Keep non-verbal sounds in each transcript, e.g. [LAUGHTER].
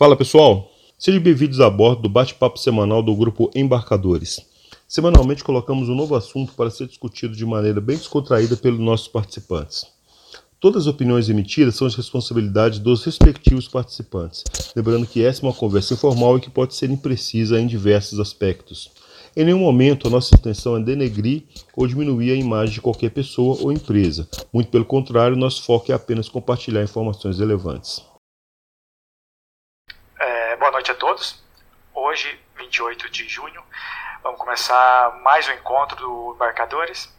Fala pessoal, sejam bem-vindos a bordo do bate-papo semanal do grupo Embarcadores. Semanalmente colocamos um novo assunto para ser discutido de maneira bem descontraída pelos nossos participantes. Todas as opiniões emitidas são de responsabilidade dos respectivos participantes, lembrando que essa é uma conversa informal e que pode ser imprecisa em diversos aspectos. Em nenhum momento a nossa intenção é denegrir ou diminuir a imagem de qualquer pessoa ou empresa. Muito pelo contrário, nosso foco é apenas compartilhar informações relevantes. Boa noite a todos. Hoje, 28 de junho, vamos começar mais um encontro do Embarcadores.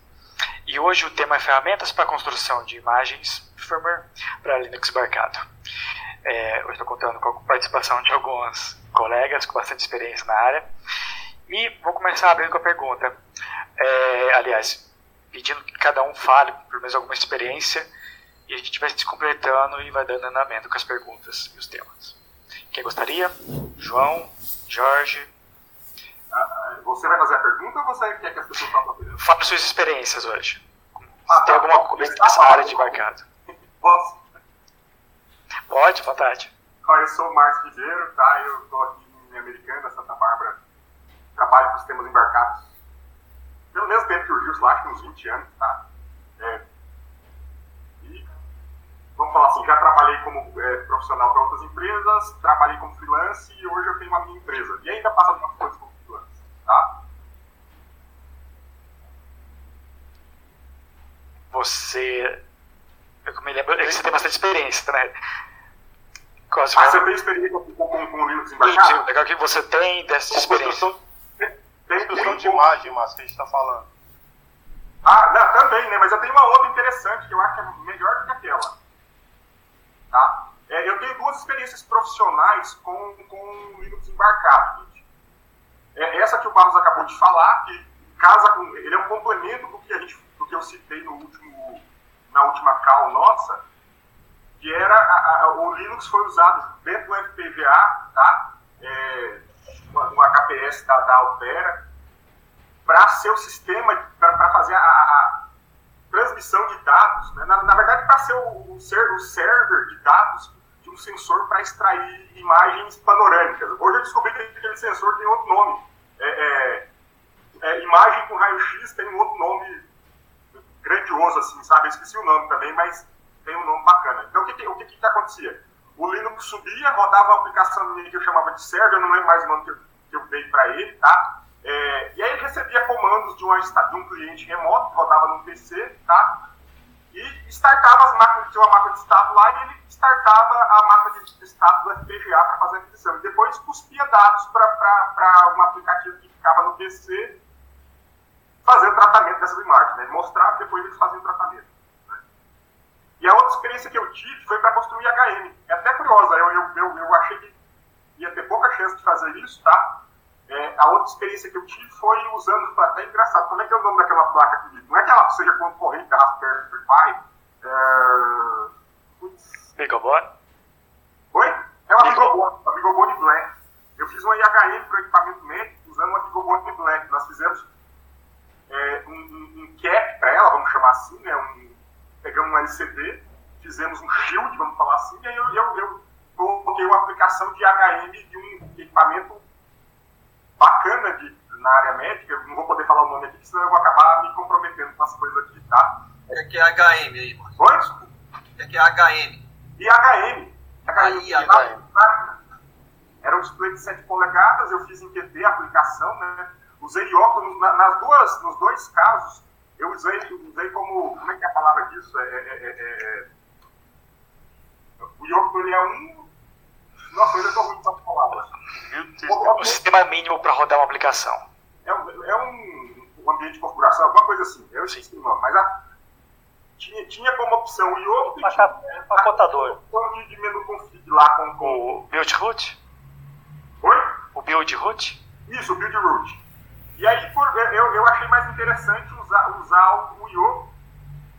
E hoje o tema é ferramentas para construção de imagens firmware para Linux embarcado. É, hoje estou contando com a participação de alguns colegas com bastante experiência na área. E vou começar abrindo com a pergunta. É, aliás, pedindo que cada um fale pelo menos alguma experiência e a gente vai se completando e vai dando andamento com as perguntas e os temas. Quem gostaria? João, Jorge. Ah, você vai fazer a pergunta ou você quer que as pessoas façam a pergunta? Fale suas experiências hoje. Ah, Tem tá, alguma coisa nessa área de mercado? Posso? Pode, vontade. Eu sou o Márcio Ribeiro, tá? Eu estou aqui em Americana, Santa Bárbara. Trabalho com sistemas embarcados. Pelo mesmo tempo que o Gilson, acho que uns 20 anos, tá? É, vamos falar assim, já trabalhei como é, profissional para outras empresas, trabalhei como freelance e hoje eu tenho uma minha empresa. E ainda passo algumas coisas como freelance, tá? Você... Eu me lembro que você tem bastante experiência, né? ah, você tem experiência com, com, com Linux embarcado? Legal que você tem dessa experiência. Tem, construção de imagem, mas que a gente está falando. Ah, não, também, né? Mas eu tenho uma outra interessante que eu acho que é melhor do que aquela. Tá? É, eu tenho duas experiências profissionais com, com Linux embarcado. Gente. É, essa que o Barros acabou de falar, que casa com, ele é um complemento do que, a gente, do que eu citei no último, na última call nossa, que era a, a, o Linux foi usado dentro do FPGA, tá? É, uma, da, da Altera, para ser o sistema, para fazer a, a transmissão de dados, né? na, na, verdade para ser o, o, ser, o server de dados de um sensor para extrair imagens panorâmicas. Hoje eu descobri que aquele sensor tem outro nome. É, é, é, imagem com raio-x tem um outro nome grandioso, assim, sabe? Eu esqueci o nome também, mas tem um nome bacana. Então o que, o que, que, acontecia? O Linux subia, rodava uma aplicação que eu chamava de server, eu não lembro mais o nome que eu, que eu dei para ele, tá? É, e aí ele recebia comandos de, uma, de um cliente remoto, rodava no PC, tá? E startava as máquinas, tinha uma máquina de estado lá, e ele startava a máquina de estado do FPGA para fazer aquisição. E depois cuspia dados para um aplicativo que ficava no PC fazer o tratamento dessas imagens. Né? Ele mostrava e depois eles faziam o tratamento. Né? E a outra experiência que eu tive foi para construir HM. É até curiosa, eu, eu, eu, eu achei que ia ter pouca chance de fazer isso, tá? É, a outra experiência que eu tive foi usando, até engraçado, como é que é o nome daquela placa aqui? Não é que ela seja concorrente da Raspberry Pi? É... Bigobot? Oi? É uma Bigobot, uma Bigobot Black. Eu fiz uma IHM para o equipamento médico usando uma Bigobot Black. Nós fizemos é, um, um, um, cap para ela, vamos chamar assim, né? Um, pegamos um LCD, fizemos um shield, vamos falar assim, e aí eu, eu, eu coloquei uma aplicação de HM de um equipamento bacana de, na área médica, não vou poder falar o nome aqui, senão eu vou acabar me comprometendo com as coisas aqui, tá? O que é HM aí, Marcos? Oi? O que é HM? E HM. HM. Era um display de 7 polegadas, eu fiz em QT a aplicação, né? Usei óculos nas duas, nos dois casos. Eu usei, usei como. Como é que é a palavra disso? É, é, é, é, é o Yoko ele é um. Nossa, eu já estou ruim com as palavras. O sistema mínimo para rodar uma aplicação. É um, é um, um, ambiente de configuração, alguma coisa assim. Eu esqueci o nome, mas a, tinha, tinha como opção o Yoko e tinha empacotador. De, de menu config lá com, com... O build root? Oi? O build root? Isso, o build root. E aí por, eu, eu achei mais interessante usar, usar o Yoko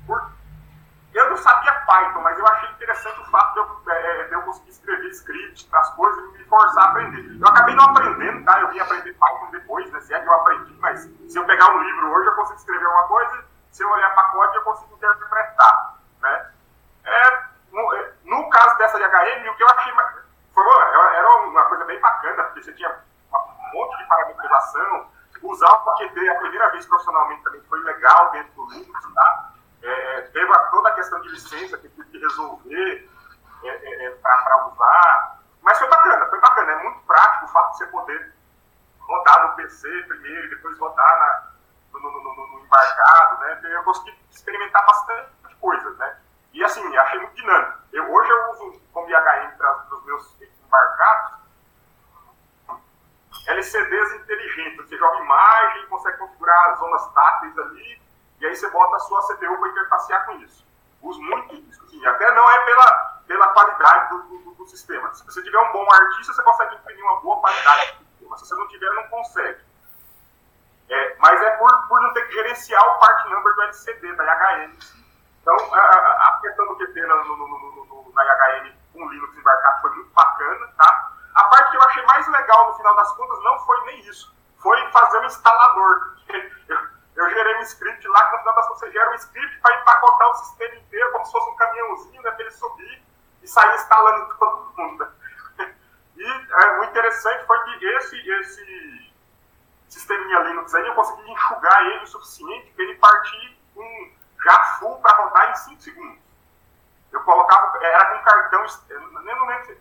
por eu não sabia Python, mas eu achei interessante o fato de eu, é, de eu conseguir escrever scripts para as coisas e me forçar a aprender. Eu acabei não aprendendo, tá? Eu vim aprender Python depois, né? Se é que eu aprendi, mas se eu pegar um livro hoje eu consigo escrever alguma coisa, se eu olhar pacote eu consigo interpretar, né? É, no, é, no caso dessa de HM, o que eu achei foi, era porque você tinha um monte de parametrização. Usar o QT a primeira vez profissionalmente também foi legal dentro do Linux, tá? É, teve toda a questão de licença que tive que resolver é, é, é para usar. Mas foi bacana, foi bacana. É muito prático o fato de você poder rodar no PC primeiro e depois rodar na, embarcado, né? Eu consegui experimentar bastante coisas, né? E assim, achei muito dinâmico. Eu, hoje eu uso como IHM para os meus embarcados LCDs inteligentes. Você joga imagem, consegue configurar zonas táteis ali, e aí você bota a sua CPU para interfacear com isso. Uso muito isso. Assim, até não é pela, pela qualidade do, do, do, sistema. Se você tiver um bom artista, você consegue imprimir uma boa qualidade do sistema. Se você não tiver, não consegue. É, mas é por, por não ter que gerenciar o part number do LCD, da IHM. Então, a, a questão do QT no, no, no, na IHM com Linux embarcado foi muito bacana, tá? A parte que eu achei mais legal no final das contas não foi nem isso, foi fazer o instalador. [LAUGHS] Eu, eu gerei um script lá que no final das contas você gera um script para empacotar o sistema inteiro como se fosse um caminhãozinho, né, para ele subir e sair instalando [LAUGHS] todo mundo. E é, o interessante foi que esse, esse sisteminha Linux aí eu consegui enxugar ele o suficiente para ele partir um já full para rodar em 5 segundos. Eu colocava, era com cartão, nem não lembro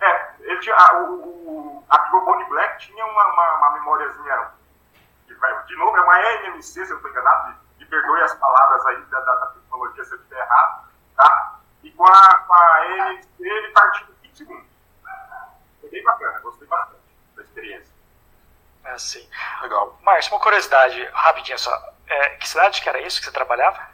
É, ele tinha, a, o, a Bigobone Black tinha uma, uma, uma memóriazinha, de, novo, é uma NMC, se eu estou enganado, me perdoe as palavras aí da, da, da tecnologia se eu estiver errado, tá? E com a, com a NMC ele partiu em 5 segundos. Foi bem bacana, gostei bastante da experiência. É, sim. Legal. Márcio, uma curiosidade, rapidinho só. É, que cidade que era isso que você trabalhava?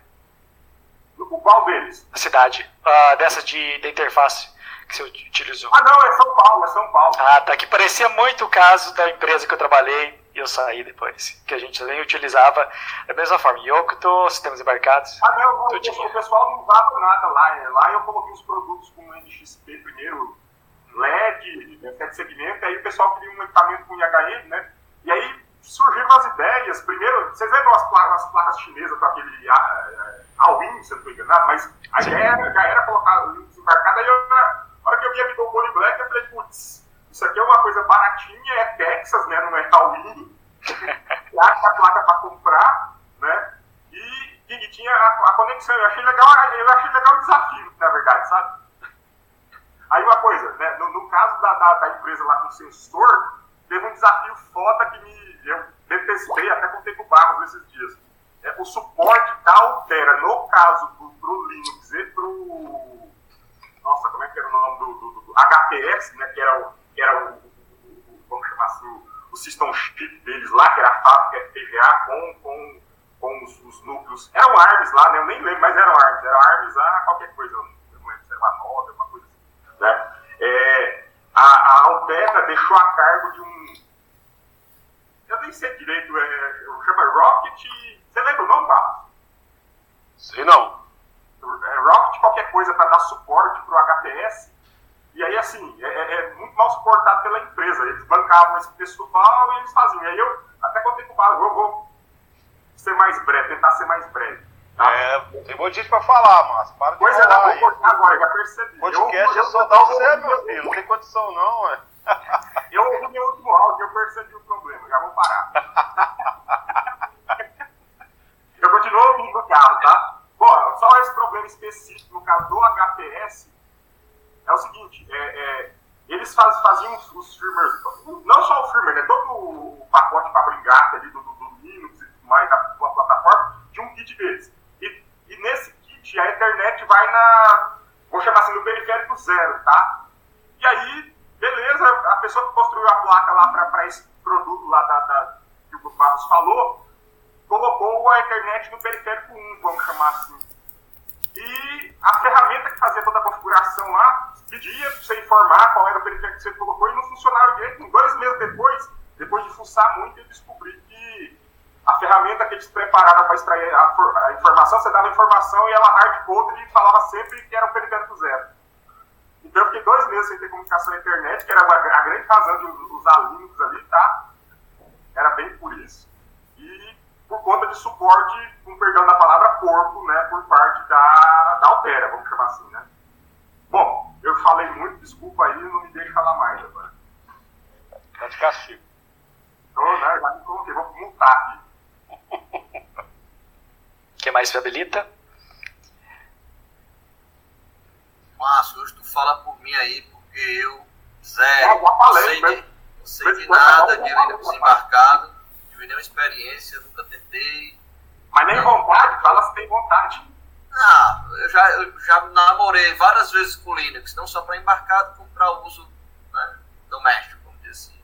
O qual deles? A cidade. Uh, dessa de, de interface que você utilizou. Ah, não, é São Paulo, é São Paulo. Ah, tá. Que parecia muito o caso da empresa que eu trabalhei e eu saí depois. Que a gente também utilizava da mesma forma. Yokuto, sistemas embarcados. Ah, não, não o, pessoal não usava nada lá. É, lá eu coloquei os produtos com NXP primeiro, LED, sete segmento, aí o pessoal queria um equipamento com IHM, né? E aí surgiram as ideias. Primeiro, vocês lembram as placas, as placas chinesas com aquele uh, Alwin, se eu não estou enganado, mas a ideia era, já era colocar embarcado. Aí, na hora que eu vi a Bidon Black, eu falei, putz, isso aqui é uma coisa baratinha, é Texas, né, não é Alwin. [LAUGHS] Acha a placa para comprar, né? E, e tinha a, a, conexão. Eu achei legal, eu achei legal o desafio, na verdade, sabe? Aí uma coisa, né, no, no caso da, da, da empresa lá com sensor, teve um desafio foda que me, eu detestei, até contei com o Barros nesses dias. É, o suporte da Altera, no caso do pro Linux e pro. Nossa, como é que era o nome do, do, do HPS, né? Que era o. Que era o, o vamos chamar assim, o, o system chip deles lá, que era a fábrica FPGA com, com, com os, os, núcleos. Eram ARMS lá, né? Eu nem lembro, mas eram ARMS. Eram ARMS a qualquer coisa. Eu não lembro se era uma 9, alguma coisa assim. Né? É, a, a Altera deixou a cargo de um. Eu nem sei direito, é, chama Rocket. Você lembra o nome, Barros? Sei não. É, Rocket qualquer coisa para dar suporte para o HPS. E aí, assim, é, é, é, muito mal suportado pela empresa. Eles bancavam esse pessoal e eles faziam. E aí eu até contei com o Barros, vou, vou ser mais breve, tentar ser mais breve. Tá? É, tem um monte de gente pra falar, mas para de pois falar. Pois é, vou cortar agora, já percebi. Podcast eu, é só dar você, meu filho, não tem condição não, ué. Eu ouvi meu último áudio, eu percebi o problema, já vou parar. eu continuo ouvindo o carro, tá? Bom, só esse problema específico no caso do HPS é o seguinte, é, é, eles faz, faziam os, os firmwares, não só o firmware, né, todo o pacote brincar ali do, do, do Linux e tudo mais da, da plataforma, tinha um kit deles. E, e nesse kit a internet vai na, vou chamar assim, no periférico zero, tá? E aí, beleza, a pessoa que construiu a placa lá para esse produto lá da, da, que o Barros falou, colocou a internet no periférico 1, vamos chamar assim. E a ferramenta que fazia toda a configuração lá pedia para você informar qual era o periférico que você colocou e não funcionava direito. Dois meses depois, depois de fuçar muito, eu descobri que a ferramenta que eles prepararam para extrair a, a, informação, você dava a informação e ela hardcode e falava sempre que era o periférico zero. Então eu fiquei dois meses sem ter comunicação na internet, que era a, grande razão de usar Linux ali, tá? Era bem por isso. E por conta de suporte, com perdão da palavra, porco, né, por parte da, da Altera, vamos chamar assim, né? Bom, eu falei muito, desculpa aí, não me deixe falar mais agora. Tá de castigo. Tô, né? Já me coloquei, vou multar aqui. [LAUGHS] O que mais habilita? Márcio, hoje tu fala por mim aí, porque eu, já não sei mas- de, não sei de nada de Linux embarcado, não tive nenhuma experiência, nunca tentei. Mas nem vontade, fala se tem vontade. Ah, eu já, eu já namorei várias vezes com Linux, não só para embarcado, como para uso né, doméstico, vamos dizer assim.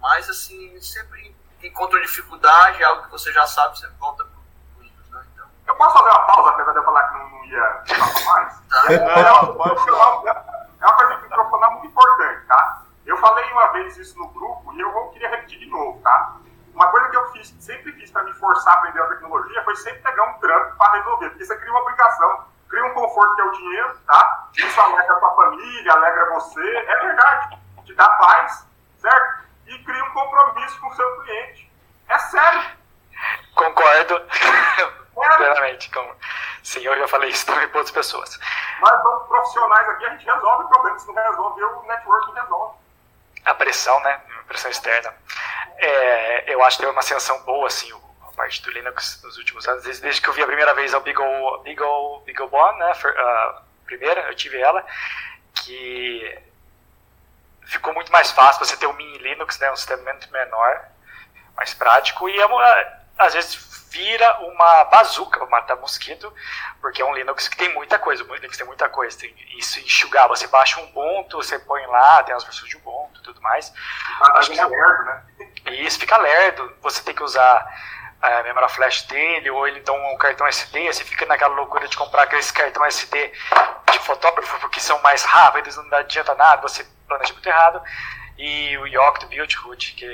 Mas, assim, sempre encontro dificuldade, é algo que você já sabe, você volta pro Windows, né? Então, Eu posso fazer uma pausa, apesar de eu falar que não, não ia falar mais? tá. É uma, é coisa que microfonar muito importante, tá? Eu falei uma vez isso no grupo e eu vou, queria repetir de novo, tá? Uma coisa que eu fiz, sempre fiz para me forçar a aprender a tecnologia foi sempre pegar um trampo para resolver, porque você cria uma obrigação, cria um conforto que é o dinheiro, tá? Isso alegra a sua família, alegra você, é verdade, te dá paz, certo? E cria um compromisso com o seu cliente. É sério, Concordo sério. plenamente. Com... Sim, eu já falei isso também para outras pessoas. Nós somos profissionais aqui, a gente resolve o problema, se não resolve, o network resolve. A pressão, né? A pressão externa. É, eu acho que teve uma ascensão boa, assim, a parte do Linux nos últimos anos. Desde, desde que eu vi a primeira vez a Beagle, Beagle, Beaglebone, né? A primeira, eu tive ela, que ficou muito mais fácil você ter um mini Linux, né? Um sistema muito menor, mais prático. E é uma- às vezes vira uma bazuca para matar mosquito, porque é um Linux que tem muita coisa. O Linux tem muita coisa. Tem isso enxugar. Você baixa um Ubuntu, você põe lá, tem as versões de Ubuntu e tudo mais. Tá Acho que- dando lerdo, né? E isso fica lerdo. Você tem que usar a memória flash dele, ou ele dá um cartão SD, você fica naquela loucura de comprar aqueles cartão SD de fotógrafo, porque são mais rápidos, não adianta nada, você planeja muito errado. E o Yocto Build Root, que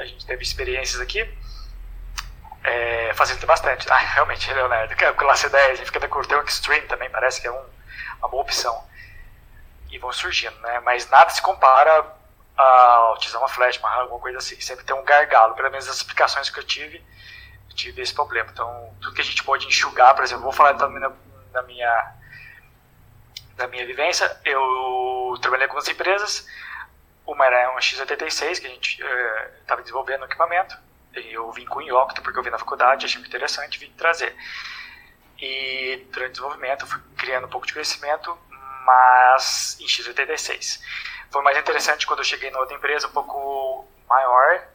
a gente teve experiências aqui, é, bastante. Ah, realmente, Leonardo, o classe 10, a fica da Corteu Extreme também, parece que é um- uma boa opção. E vão surgindo, né? Mas nada se compara a utilizar uma flash, uma alguma coisa assim. Sempre tem um gargalo, pelo menos as aplicações que eu tive, eu tive esse problema. Então, tudo que a gente pode enxugar, por exemplo, vou falar também na, na minha da minha vivência, eu trabalhei com algumas empresas, uma era uma X86, que a gente estava desenvolvendo o equipamento, eu vim com o Yocto, porque eu vi na faculdade, achei muito interessante, vim trazer. E durante o desenvolvimento, fui criando um pouco de conhecimento, mas em X86. Foi mais interessante quando eu cheguei na outra empresa, um pouco maior,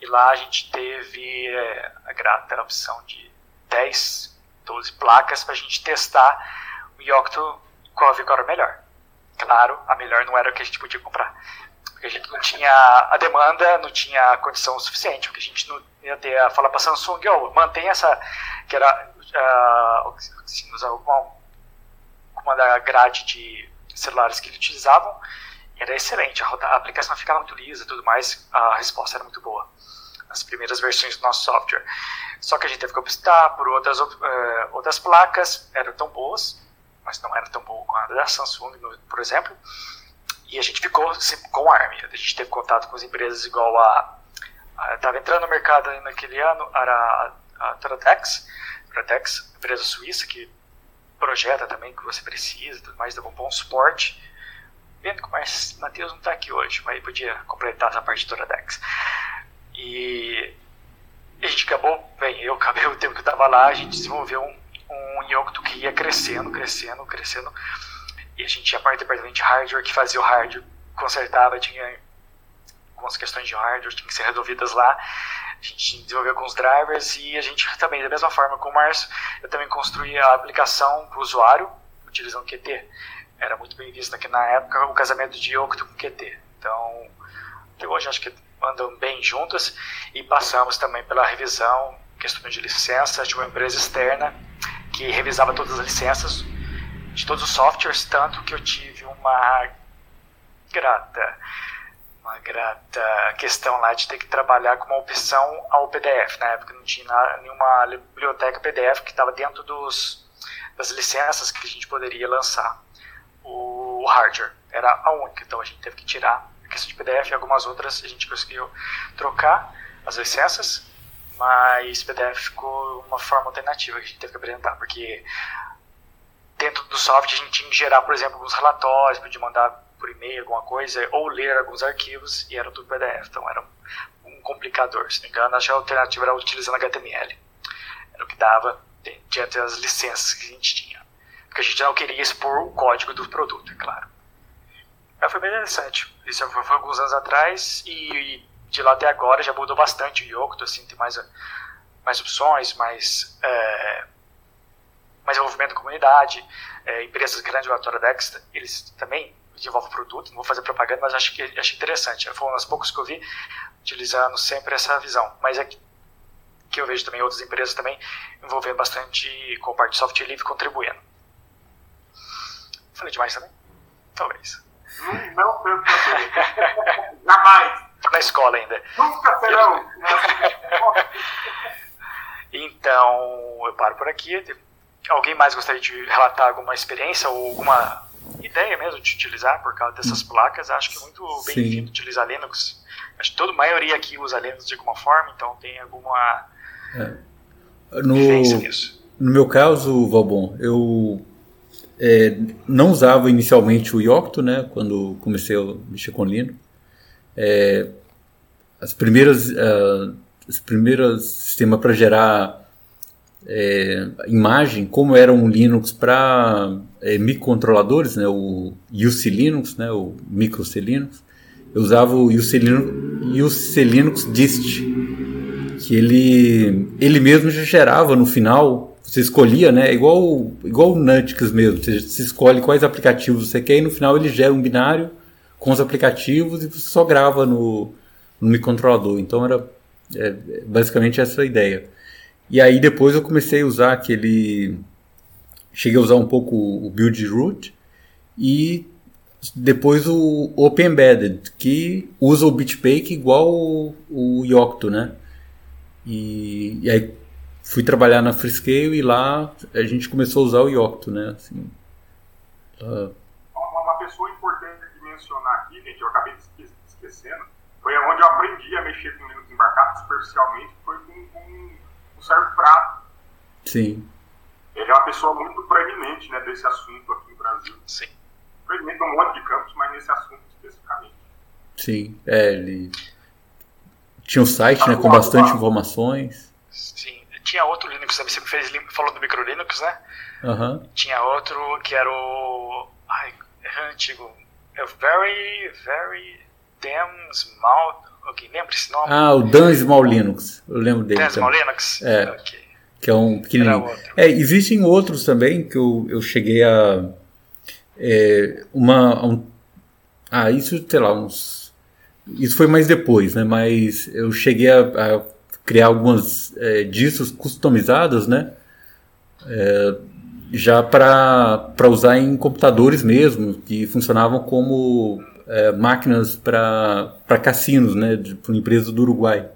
e lá a gente teve é, a grata opção de 10, 12 placas para a gente testar o Yocto qual era melhor. Claro, a melhor não era o que a gente podia comprar. Porque a gente não tinha a demanda, não tinha a condição suficiente. Porque a gente não ia ter a falar para Samsung, oh, mantém essa, que era uh, usava uma, da grade de celulares que eles utilizavam, era excelente. A, a aplicação ficava muito lisa tudo mais, a resposta era muito boa. As primeiras versões do nosso software. Só que a gente teve que optar por outras, uh, outras placas, eram tão boas, mas não era tão boa com a da Samsung, por exemplo. E a gente ficou com a. A gente teve contato com as empresas igual a. Estava entrando no mercado naquele ano, era a, a Toratex, Toratex, empresa suíça que projeta também o que você precisa, tudo mais, dá um bom suporte. Vendo que o Matheus não está aqui hoje, mas podia completar essa parte de Toratex. E a gente acabou, bem, eu acabei o tempo que eu estava lá, a gente desenvolveu um, um Yocto que ia crescendo, crescendo, crescendo. E a gente tinha parte do departamento de hardware que fazia o hardware, consertava, tinha algumas questões de hardware tinham que ser resolvidas lá. A gente desenvolveu alguns drivers e a gente também, da mesma forma com o Márcio, eu também construí a aplicação para o usuário, utilizando QT. Era muito bem visto aqui na época o casamento de Yocto com QT. Então, até hoje acho que andam bem juntas e passamos também pela revisão, questões de licença de uma empresa externa que revisava todas as licenças de todos os softwares, tanto que eu tive uma grata uma grata questão lá de ter que trabalhar com uma opção ao PDF. Na época não tinha nenhuma biblioteca PDF que estava dentro dos, das licenças que a gente poderia lançar o hardware. Era a única, então a gente teve que tirar a questão de PDF e algumas outras a gente conseguiu trocar as licenças, mas PDF ficou uma forma alternativa que a gente teve que apresentar, porque dentro do software a gente tinha que gerar, por exemplo, alguns relatórios, podia mandar por e-mail alguma coisa, ou ler alguns arquivos, e era tudo PDF. Então era um complicador. Se não me engano, acho que a alternativa era utilizando HTML. Era o que dava diante das licenças que a gente tinha. Porque a gente não queria expor o código do produto, é claro. Mas foi bem interessante. Isso foi, foi alguns anos atrás e, e, de lá até agora já mudou bastante o Yocto, assim, tem mais, mais opções, mais, é, mais envolvimento da comunidade. É, empresas grandes, o Autodex, eles também desenvolvem produto, não vou fazer propaganda, mas acho que acho interessante. Foi um dos poucos que eu vi utilizando sempre essa visão. Mas é que, que eu vejo também outras empresas também envolvendo bastante com a parte de software livre contribuindo. Falei demais também? Talvez. Não, não tanto Jamais. Na escola ainda. Nunca serão. [LAUGHS] então, eu paro por aqui. Alguém mais gostaria de relatar alguma experiência ou alguma ideia mesmo de utilizar por causa dessas hum. placas? Acho que é muito bem-vindo utilizar Linux. Acho que toda a maioria aqui usa Linux de alguma forma, então tem alguma é. no, nisso. No meu caso, Valbon, eu é, não usava inicialmente o Yocto, né, quando comecei a mexer com Linux. É, as primeiras, uh, os primeiros sistemas para gerar é, imagem, como era um Linux para é, microcontroladores, né, o UC Linux, né, o micro C Linux, eu usava o UC Linux, UC Linux Dist, que ele, ele mesmo já gerava no final você escolhia, né? Igual, igual o Nutix mesmo. Você, você escolhe quais aplicativos você quer e no final ele gera um binário com os aplicativos e você só grava no, no microcontrolador. Então era é, basicamente essa a ideia. E aí depois eu comecei a usar aquele. Cheguei a usar um pouco o Build Root e depois o Open Embedded, que usa o Bitbake igual o, o Yocto, né? E, e aí fui trabalhar na Freescale e lá a gente começou a usar o Yocto, né? Assim, uh... Uma pessoa importante de mencionar aqui, gente, eu acabei esquecendo, foi onde eu aprendi a mexer com Linux embarcado superficialmente, foi com, Sérgio Prato. Sim. Ele é uma pessoa muito preeminente né, desse assunto aqui no Brasil. Sim. Preeminente em um monte de campos, mas nesse assunto especificamente. Sim, é, ele tinha um site né, com bastante informações. Sim, tinha outro Linux você fez, falou do Micro Linux, né? Uhum. Tinha outro que era o. Ai, é antigo. É o Very, Very Damn Small. Alguém lembra esse nome? Ah, o Dan Small Linux. Eu lembro dele. Dan Small Linux? É. Okay. Que é um pequenininho. É, existem outros também que eu, eu cheguei a. É, uma. Um, ah, isso, sei lá, uns. Isso foi mais depois, né? Mas eu cheguei a, a criar algumas é, discos customizadas, né? É, já para usar em computadores mesmo, que funcionavam como é, máquinas para cassinos, né? Por empresas do Uruguai.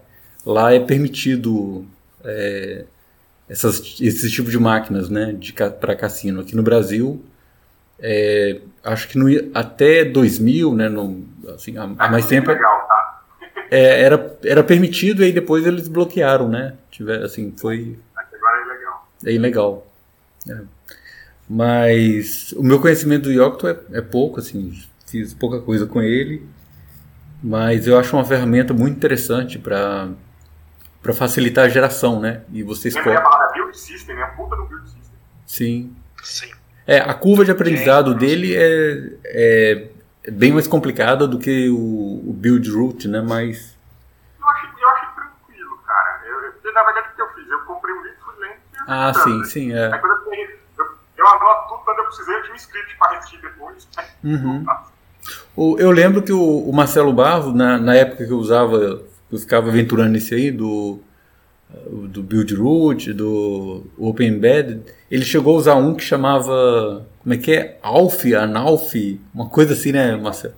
Lá é permitido é, essas, esse tipo de máquinas, né? Para cassino. Aqui no Brasil, é, acho que no, até 2000, né? No, assim, há, há mais tempo. Legal, tá? é, era, era permitido e aí depois eles bloquearam, né? Tiver, assim, foi. Agora é legal. É ilegal. É. Mas o meu conhecimento do Yocto é, é pouco, assim, fiz pouca coisa com ele, mas eu acho uma ferramenta muito interessante para para facilitar a geração, né? E você escolhe. a palavra build system, né? A puta do build system. Sim. Sim. É, a curva de aprendizado dele é, é é bem mais complicada do que o, o build root, né? Mas. Eu acho, eu acho tranquilo, cara. Eu, eu, na verdade, o que eu fiz? Eu comprei um livro, fui lendo e Ah, sim, sim, é. Aí, quando eu, eu, eu anoto tudo quando eu precisei, eu tinha um script para repetir depois. Uhum. Eu lembro que o, o Marcelo Barro, na, na época que eu usava, eu ficava aventurando nesse aí, do, do Build Root, do Open Embedded, ele chegou a usar um que chamava como é que é? Alf, Analf, uma coisa assim, né, Marcelo?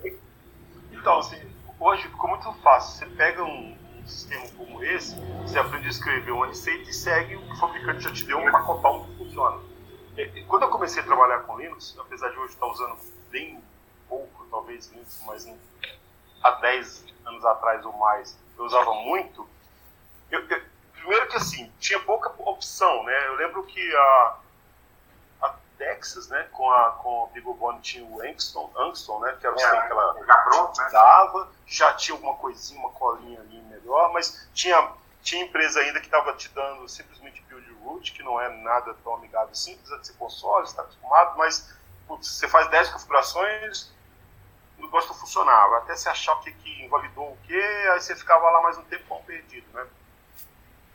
Então, assim, hoje ficou muito fácil. Você pega um, um, sistema como esse, você aprende a escrever uma receita e segue o que o fabricante já te deu um pacotão que funciona. Quando eu comecei a trabalhar com Linux, apesar de hoje estar usando bem pouco, talvez Linux, mas em, há 10 anos atrás ou mais, eu usava muito. Eu, eu, primeiro que assim, tinha pouca opção, né? Eu lembro que a Texas, né? Com a com o Bigobone tinha o Angston, Angston, né? Que era o É, que ela já pronto, né? dava, já tinha alguma coisinha, uma colinha ali melhor, mas tinha, tinha empresa ainda que estava te dando simplesmente build root, que não é nada tão amigável assim, precisa de ser console, está acostumado, mas putz, você faz 10 configurações, o negócio não funcionava, até você achar o que, que invalidou o que, aí você ficava lá mais um tempo perdido, né?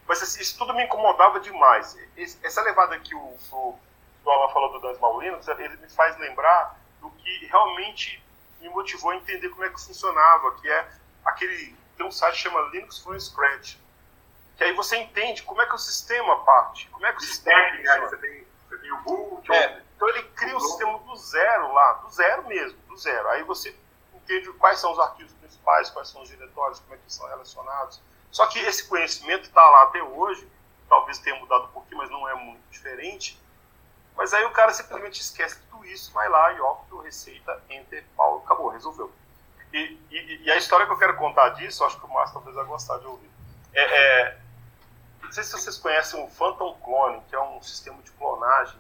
Mas assim, isso tudo me incomodava demais. Essa levada que o, o, o Alan falou do Dan Small Linux, ele me faz lembrar do que realmente me motivou a entender como é que funcionava, que é aquele tem um site que chama Linux from Scratch, que aí você entende como é que o sistema parte, como é que o sistema funciona. Você tem, você tem o boot, É, então ele cria o sistema do zero lá, do zero mesmo, do zero. Aí você entende quais são os arquivos principais, quais são os diretórios, como é que são relacionados. Só que esse conhecimento está lá até hoje, talvez tenha mudado um pouquinho, mas não é muito diferente. Mas aí o cara simplesmente esquece tudo isso, vai lá e óbvio, receita, enter, pau, acabou, resolveu. E, e, e a história que eu quero contar disso, acho que o Márcio talvez vai gostar de ouvir. É, é, não sei se vocês conhecem o Phantom Clone, que é um sistema de clonagem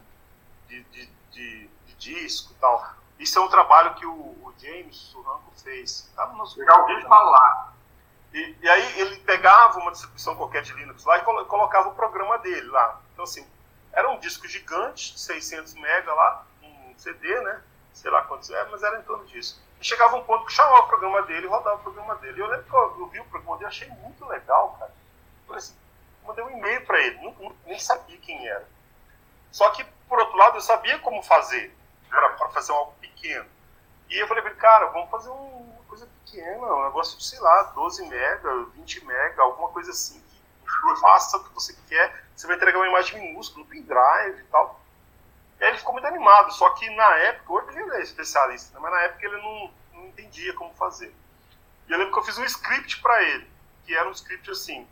de, de, de, de disco e tal. Isso é um trabalho que o, o James Suranco fez. Tá no nosso já ouvi falar. e, e aí ele pegava uma distribuição qualquer de Linux lá e colo- colocava o programa dele lá. Então assim, era um disco gigante, 600 MB lá, um CD, né? Sei lá quantos é, mas era em torno disso. E chegava um ponto que chamava o programa dele rodava o programa dele. E eu lembro que eu, eu vi o programa dele, achei muito legal, cara. Falei assim, mandei um e-mail para ele, não- nem sabia quem era. Só que, por outro lado, eu sabia como fazer, para fazer algo pequeno. E eu falei ele, cara, vamos fazer um- uma coisa pequena, um negócio de, sei lá, 12 mega, 20 mega, alguma coisa assim, que [LAUGHS] faça o que você quer. Você vai entregar uma imagem minúscula, um pendrive e tal. E aí ele ficou muito animado, só que na época, hoje ele é especialista, né, mas na época ele não, não entendia como fazer. E eu lembro que eu fiz um script para ele, que era um script assim,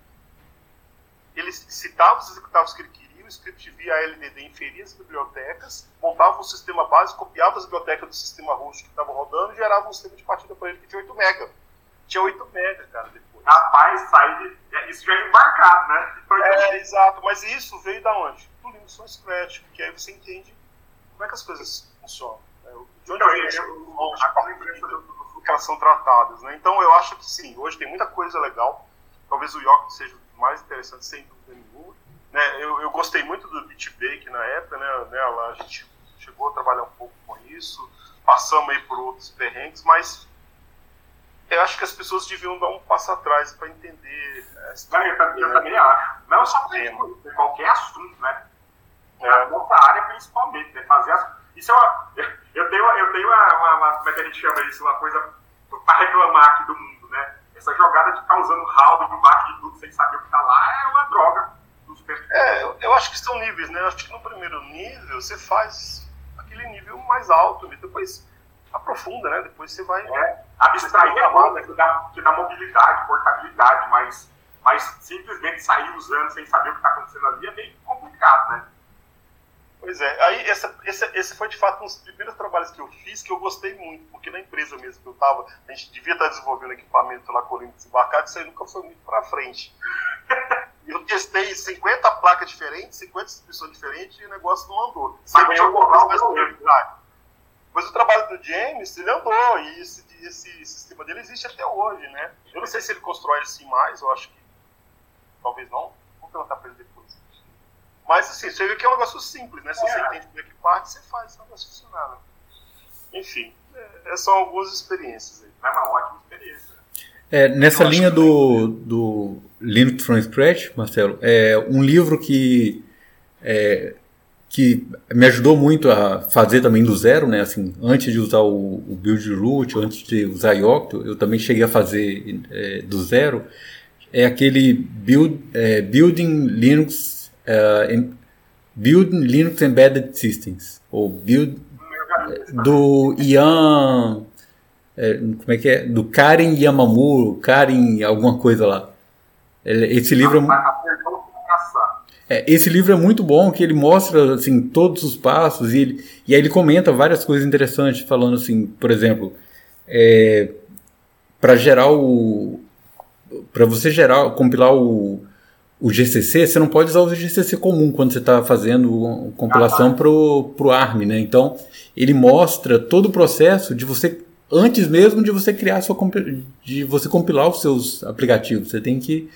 ele citava os executáveis que ele queria, o script via LDD inferia as bibliotecas, montava um sistema base, copiava as bibliotecas do sistema host que estava rodando e gerava um sistema de partida para ele que tinha 8 MB. Tinha 8 MB, cara, depois. Rapaz, sai de. é, Isso já é embarcado, né? É, exato, mas isso veio da onde? Do Linux from Scratch, porque aí você entende como é que as coisas funcionam. né? De onde Então, vem eu- esse eu- monte de a partida, lembrança do- do- que elas são tratadas, né? Então eu acho que sim, hoje tem muita coisa legal. Talvez o York seja o mais interessante, sem dúvida nenhuma. Né? Eu, eu gostei muito do BitBake na época, né? né? A gente chegou a trabalhar um pouco com isso, passamos aí por outros perrengues, mas eu acho que as pessoas deviam dar um passo atrás para entender. Não, eu, também- eu também acho. Não só para pra qualquer assunto, né? Na nossa área, principalmente, né? Fazer as... Isso é uma... [LAUGHS] Eu tenho, eu tenho uma, uma- uma- Como é que a gente chama isso? Uma coisa para reclamar aqui do mundo, né? Essa jogada de ficar usando hall debaixo de tudo sem saber o que tá lá é uma droga. É, eu, eu acho que são níveis, né? Eu acho que no primeiro nível você faz aquele nível mais alto, e depois aprofunda, né? Depois você vai. É, abstrair bom, né? Que dá, que dá mobilidade, portabilidade, mas, mas simplesmente sair usando sem saber o que está acontecendo ali é meio complicado, né? Pois é, aí essa, esse, esse foi de fato um dos primeiros trabalhos que eu fiz que eu gostei muito, porque na empresa mesmo que eu estava, a gente devia estar desenvolvendo equipamento lá com o Linux embarcado, isso aí nunca foi muito para frente. [LAUGHS] Eu testei 50 placas diferentes, 50 distribuições diferentes e o negócio não andou. Sempre Mas tinha alguma coisa mais prioridade. Mas o trabalho do James, ele andou, e esse, esse sistema dele existe até hoje, né? Eu não sei se ele constrói assim mais, eu acho que talvez não. Vou perguntar para ele depois. Mas assim, você vê que é um negócio simples, né? Se você É. entende como é que parte, você faz esse negócio funcionar. Enfim, é, são algumas experiências aí. É uma ótima experiência. É, nessa Eu linha do, do Linux from Scratch, Marcelo, é um livro que, é, que me ajudou muito a fazer também do zero, né? Assim, antes de usar o, o build root, antes de usar Yocto, eu também cheguei a fazer é, do zero. É aquele build, é, Building Linux é, em- Building Linux Embedded Systems, ou Build do Ian. É, como é que é? Do Karen Yamamuro, Karen alguma coisa lá. Esse livro, é é, esse livro é muito bom, que ele mostra assim todos os passos e, ele, e aí ele comenta várias coisas interessantes, falando assim, por exemplo, para gerar o, para você gerar, compilar o, o GCC, você não pode usar o GCC comum quando você está fazendo compilação ah, para o ARM, né? Então, ele mostra todo o processo de você antes mesmo de você criar sua de você compilar os seus aplicativos. Você tem que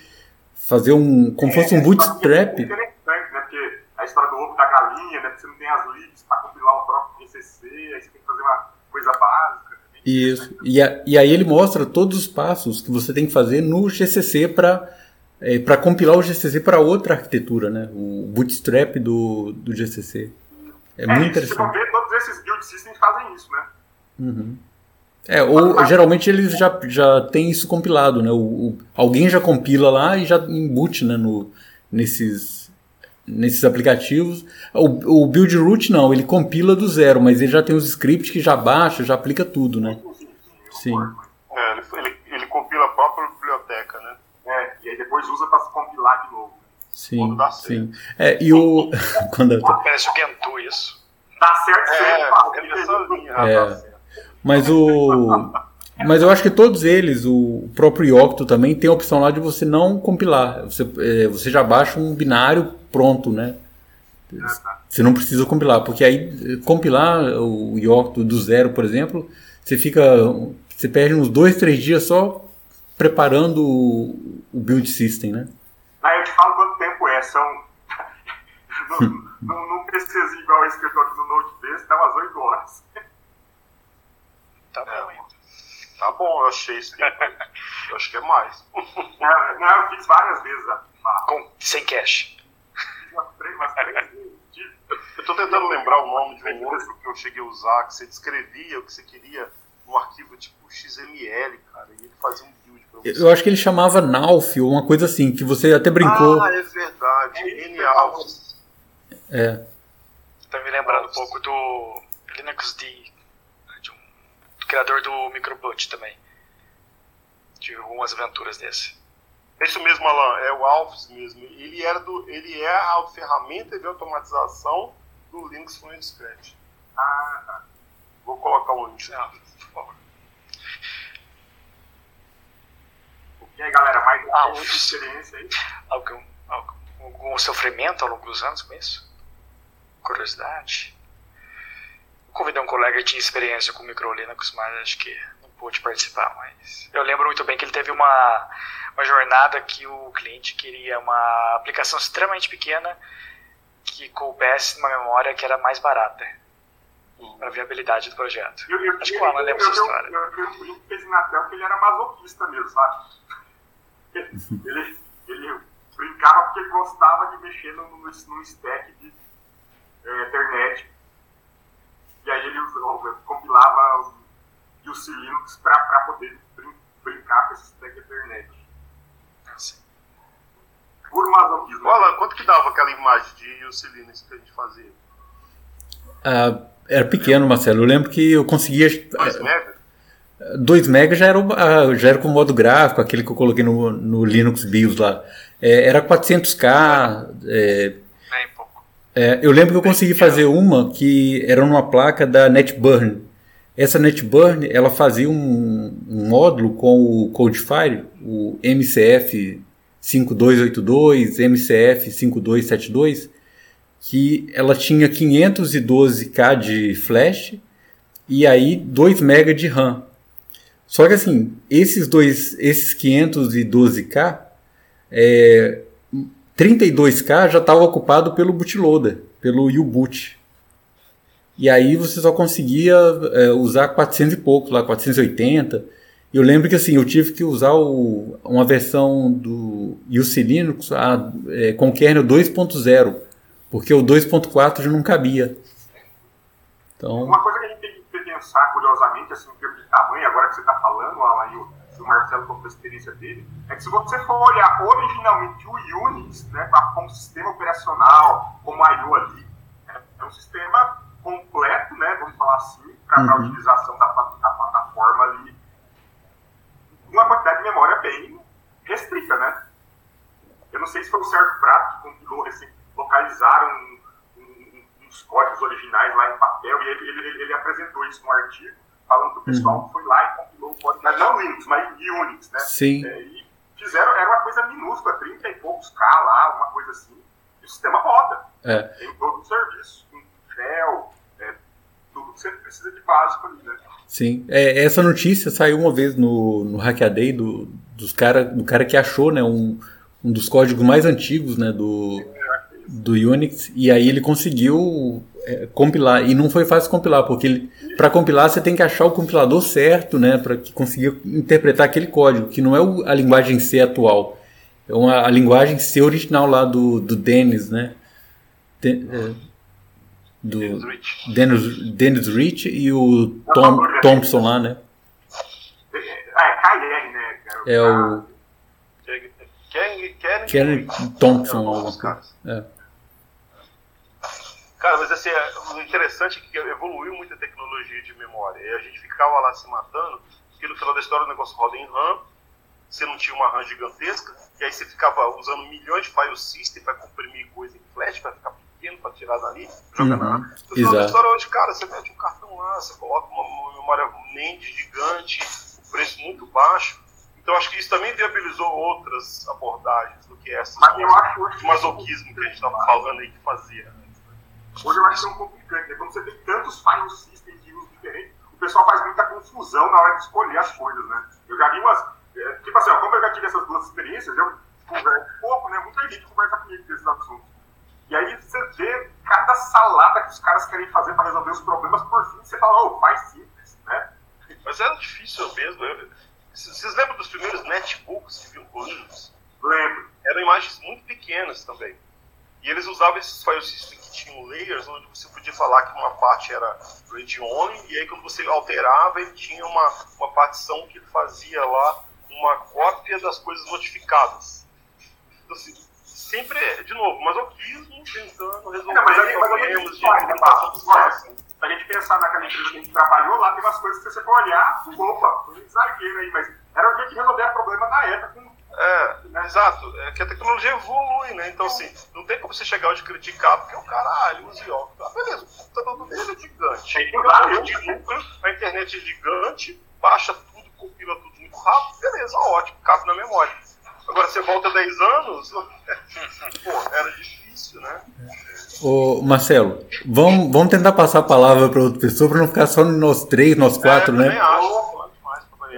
fazer um como é, fosse um bootstrap. É interessante, né? Porque a história do ovo da galinha, né? Você não tem as libs para compilar o próprio GCC, aí você tem que fazer uma coisa básica. Isso. E, a, e aí ele mostra todos os passos que você tem que fazer no GCC para é, para compilar o GCC para outra arquitetura, né? O bootstrap do, do GCC. É, é muito interessante. Você ver, todos esses build systems fazem isso, né? Uhum. É, ou geralmente eles já, já têm isso compilado, né? O, o, alguém já compila lá e já embute né, no, nesses, nesses aplicativos. O, o build root não, ele compila do zero, mas ele já tem os scripts que já baixa, já aplica tudo, né? Sim. É, ele, ele, ele compila a própria biblioteca, né? É, e aí depois usa para compilar de novo. Sim, sim. É, e o... [LAUGHS] quando Parece o Gentoo isso. Dá certo, é, sempre. É, é. Mas o. Mas eu acho que todos eles, o próprio Yocto também, tem a opção lá de você não compilar. Você, é, você já baixa um binário pronto, né? Você não precisa compilar, porque aí compilar o Yocto do zero, por exemplo, você fica. Você perde uns dois, três dias só preparando o, build system, né? Aí eu te falo quanto tempo é, são. [LAUGHS] não, precisa igual esse que eu tô aqui no Notebase, dá umas 8 horas. Tá bom, então. Tá bom, eu achei esse tempo aí. eu acho que é mais. Não, não eu fiz várias vezes. Com, sem cash. Umas três vezes. Eu tô tentando lembrar o nome de um outro que eu cheguei a usar, que você descrevia o que você queria num arquivo tipo XML, cara, e ele fazia um build pra você. Eu acho que ele chamava Nauf ou uma coisa assim, que você até brincou. Ah, é verdade, é N-Alf. É. Tá me lembrando um pouco do Linux D, criador do Microboot também. Tive algumas aventuras desse. É isso mesmo, Alan, é o Alphys mesmo. Ele, era do, ele é a ferramenta de automatização do Linux Fluent Scratch. Ah, tá. Vou colocar o link. Ah, por favor. E aí, galera, mais ah, experiência aí? Algum, algum, algum sofrimento ao longo dos anos com isso? Curiosidade? Convidei um colega que tinha experiência com micro Linux, mas acho que não pôde participar. Mas eu lembro muito bem que ele teve uma, uma jornada que o cliente queria uma aplicação extremamente pequena que coubesse numa memória que era mais barata uhum. para a viabilidade do projeto. Eu, eu, acho que o Alan lembra essa história. Eu, eu, eu, eu fez Natel que ele era masoquista mesmo, sabe? [LAUGHS] Ele, ele brincava porque ele gostava de mexer no stack de é, internet e aí ele compilava o Linux para poder brin brincar com esse stack Ethernet. Por masoquismo. Olha, quanto que dava aquela imagem de UC Linux que a gente fazia? Ah, era pequeno, Marcelo. Eu lembro que eu conseguia. 2 eh, mega? 2 mega já era, ah, já era com modo gráfico, aquele que eu coloquei no, no Linux BIOS lá. É, era 400k. É, é, eu lembro que eu consegui fazer uma que era numa placa da NetBurn. Essa NetBurn, ela fazia um, um módulo com o Codefire, o MCF 5282, MCF 5272, que ela tinha 512K de flash e aí 2 MB de RAM. Só que assim, esses dois, esses 512K, é, 32K já estava ocupado pelo bootloader, pelo U-boot. E aí você só conseguia é, usar 400 e pouco, lá 480. Eu lembro que assim, eu tive que usar o, uma versão do UC Linux a, é, com kernel 2.0, porque o 2.4 já não cabia. Então... Uma coisa que a gente tem que pensar, curiosamente, assim, em termos de tamanho, agora que você está falando, Alan, o Marcelo contou a experiência dele, é que se você for olhar originalmente o Unix, né, como sistema operacional, como a IO ali, é, é um sistema completo, né, vamos falar assim, para uhum. a utilização da, da, plataforma ali, uma quantidade de memória bem restrita, né? Eu não sei se foi o Sérgio Prato que compilou, assim, localizaram um, um, uns códigos originais lá em papel, e ele, ele, ele apresentou isso no artigo, falando que o pessoal uhum. foi lá e compilou o código, mas não Linux, mas Unix, né? Sim. É, e fizeram, era uma coisa minúscula, 30 e pouco buscar lá, uma coisa assim, e o sistema roda. É. Tem todo o serviço, com gel, é, tudo que você precisa de básico ali, né? Sim, é, essa notícia saiu uma vez no, no Hackaday do, dos cara, do cara que achou né, um, um dos códigos mais antigos né, do, do Unix, e aí ele conseguiu é, compilar, e não foi fácil compilar, porque para compilar você tem que achar o compilador certo, né, para conseguir interpretar aquele código, que não é a linguagem C atual, é uma, a linguagem C original lá do, do Dennis, né, de, é, do Dennis Rich. Dennis, Dennis Rich e o Tom Thompson lá, né? Ah, é KR, né? É o Ken, Thompson. É. Cara, mas assim, é, o interessante é que evoluiu muito a tecnologia de memória. E a gente ficava lá se matando, porque no final da história o negócio roda em RAM, você não tinha uma RAM gigantesca, e aí você ficava usando milhões de file system para comprimir coisa em flash, para ficar pequeno, para tirar dali, jogar Uhum, na RAM. No final da história hoje, cara, você mete um cartão lá, você coloca uma, memória NAND gigante, o preço muito baixo. Então acho que isso também viabilizou outras abordagens do que essas. Mas eu acho hoje o masoquismo que a gente estava falando aí que fazia. Hoje eu acho que é um pouco complicante, né? Quando você tem tantos file systems de uso diferentes, o pessoal faz muita confusão na hora de escolher as coisas, né? Eu já vi umas. é, Tipo assim, ó, como eu já tive essas duas experiências, eu converso pouco, né? Muita gente conversa comigo desses assuntos. E aí você vê cada salada que os caras querem fazer para resolver os problemas, por fim você fala, oh, faz simples, né? Mas era difícil mesmo. Eu- c- Vocês lembram dos primeiros netbooks que vinham com Linux? Lembro. Eram imagens muito pequenas também. E eles usavam esses file systems que tinham layers, onde você podia falar que uma parte era read only, e aí quando você alterava, ele tinha uma, uma partição que fazia lá uma cópia das coisas notificadas. Então, assim, sempre, de novo, masoquismo tentando resolver Não, mas mas problemas a gente de pode, né, Olha, sistema. Se a gente pensar naquela empresa que a gente trabalhou, lá tem umas coisas que você for olhar, opa, um exagero aí, mas era o jeito de resolver o problema na época. com- É, exato. É que a tecnologia evolui, né? Então, assim, não tem como você chegar hoje e criticar, porque o caralho, usa IO. Ah, beleza, o computador dele é gigante. De núcleo, a internet é gigante, baixa tudo, compila tudo muito rápido, beleza, ótimo, cabe na memória. Agora, você volta 10 anos, [LAUGHS] pô, era difícil, né? Ô, Marcelo, vamos, vamos tentar passar a palavra para outra pessoa para não ficar só nós três, nós quatro, é, né? Também acho,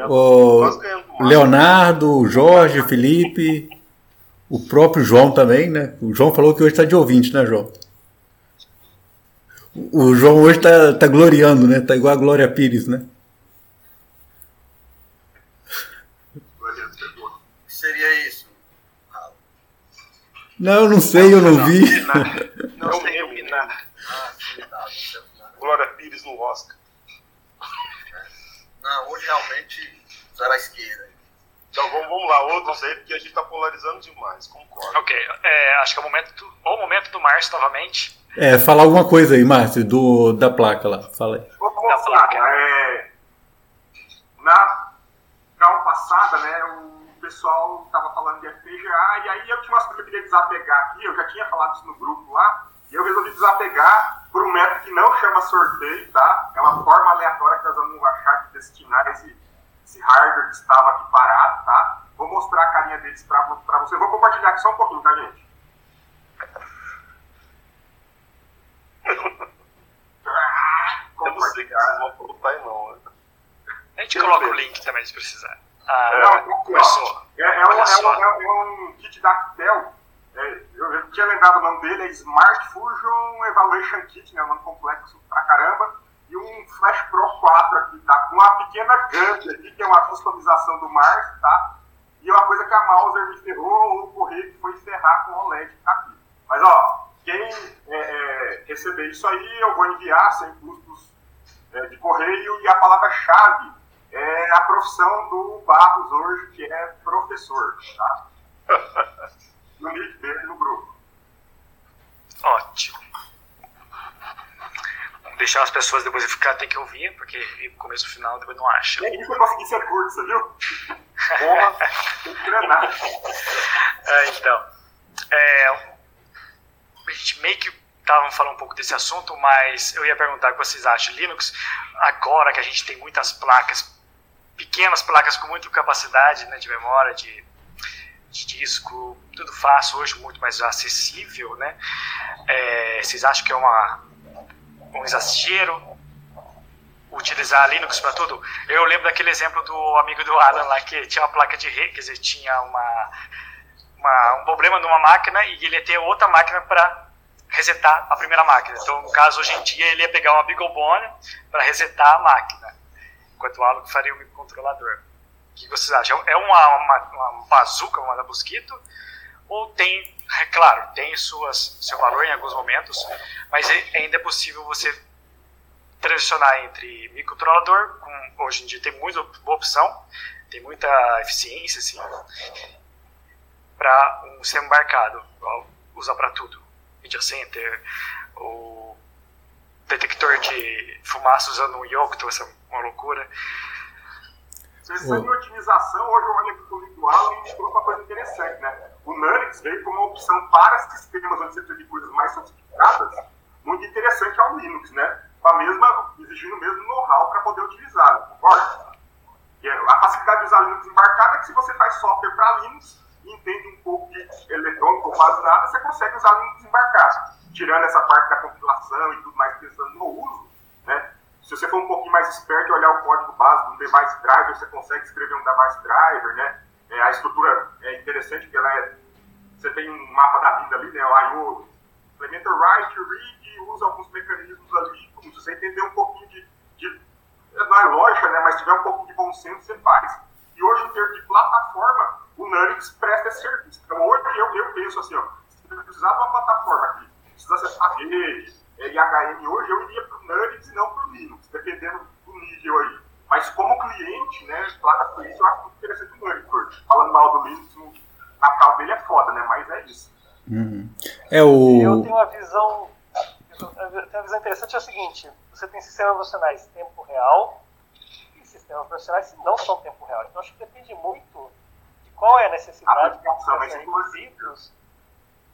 O. Leonardo, o Jorge, o Felipe, o próprio João também, né? O João falou que hoje está de ouvinte, né, João? O João hoje está tá gloriando, né? Tá igual a Glória Pires, né? O que seria isso? Não, não sei, eu não vi. Não, é um meme, né? Ah, verdade. Glória Pires no Oscar. Não, hoje realmente zero à esquerda. Então vamos, vamos lá, outros aí, porque a gente tá polarizando demais, concordo. Ok, é, acho que é o momento do, o momento do Márcio novamente. É, falar alguma coisa aí, Márcio, do, da placa lá. Fala aí. Da placa. é, na calma passada, né, o pessoal estava falando de FPGA, e aí eu tinha umas coisas que eu queria desapegar aqui, eu já tinha falado isso no grupo lá, e eu resolvi desapegar por um método que não chama sorteio, tá? É uma forma aleatória que nós vamos achar de destinar esse, esse hardware que estava aqui parado, tá? Vou mostrar a carinha deles para você. Vou compartilhar aqui só um pouquinho, tá, gente? Ah, Eu não sei que vocês vão colocar não. né? A gente coloca o link também se precisar. Ah, É. Não, ó. começou. É, é, um, é, só. um, é um kit da Actel. É, eu, tinha lembrado o nome dele, é Smart Fusion Evaluation Kit, né? Um nome complexo pra caramba. E um Flash Pro 4 aqui, tá? Com uma pequena GUND aqui, que é uma customização do Mars, tá? E uma coisa que a Mauser me ferrou, ou o correio que foi ferrar com o OLED tá aqui. Mas, ó, quem é, é, receber isso aí, eu vou enviar sem custos é, de correio. E a palavra-chave é a profissão do Barros hoje, que é professor, tá? [LAUGHS] No link dele no grupo. Ótimo. Vamos deixar as pessoas depois ficar, tem que ouvir, porque o começo e o final depois não acha. É isso que eu consegui ser curto, você viu? Porra, tem que treinar. [LAUGHS] É, então, é, a gente meio que estavam falando um pouco desse assunto, mas eu ia perguntar o que vocês acham. Linux, agora que a gente tem muitas placas, pequenas placas com muita capacidade né, de memória, de de disco, tudo fácil, hoje muito mais acessível, né? É, vocês acham que é uma, um exagero utilizar Linux para tudo? Eu lembro daquele exemplo do amigo do Alan lá, que tinha uma placa de rede, quer dizer, tinha uma, uma, um problema numa máquina e ele ia ter outra máquina para resetar a primeira máquina. Então, no caso, hoje em dia, ele ia pegar uma BeagleBone para resetar a máquina, enquanto o Alan faria o microcontrolador. Que vocês acham? É uma, uma, uma bazuca, uma da Mosquito? Ou tem, é claro, tem suas, seu valor em alguns momentos, mas ainda é possível você transicionar entre microcontrolador, com, hoje em dia tem muita boa opção, tem muita eficiência, assim, para um sistema embarcado, usar para tudo. Media Center, o detector de fumaça usando um Yocto, essa é uma loucura. Pensando em otimização, hoje eu olho aqui o Litual e falou uma coisa interessante, né? O Nuix veio como uma opção para sistemas onde você precisa de coisas mais sofisticadas, muito interessante ao Linux, né? Com a mesma, exigindo o mesmo know-how para poder utilizar, concorda? É a facilidade de usar Linux embarcado é que se você faz software para Linux, entende um pouco de eletrônico ou quase nada, você consegue usar Linux embarcado. Tirando essa parte da compilação e tudo mais, pensando no uso, né? Se você for um pouquinho mais esperto e olhar o código básico do device driver, você consegue escrever um device driver, né? É, a estrutura é interessante porque ela é, você tem um mapa da vida ali, né? O I.O. implementa write, read e usa alguns mecanismos ali. Se você entender um pouquinho de, de não é lógica, né? Mas tiver um pouquinho de bom senso, você faz. E hoje, em termos de plataforma, o Nuix presta esse serviço. Então, hoje eu, eu penso assim, ó, se precisar de uma plataforma aqui, precisa acessar rede, é, IHM, hoje eu iria para o Nuix e não para o Linux, dependendo do nível aí. Mas como cliente, né, placa cliente, eu acho muito interessante o Nuix hoje. Falando mal do Linux, o Natal dele é foda, né, mas é isso. Uhum. É o... Eu tenho uma visão, eu tenho uma visão interessante, é o seguinte, você tem sistemas operacionais tempo real, sistemas operacionais que não são tempo real. Então acho que depende muito de qual é a necessidade de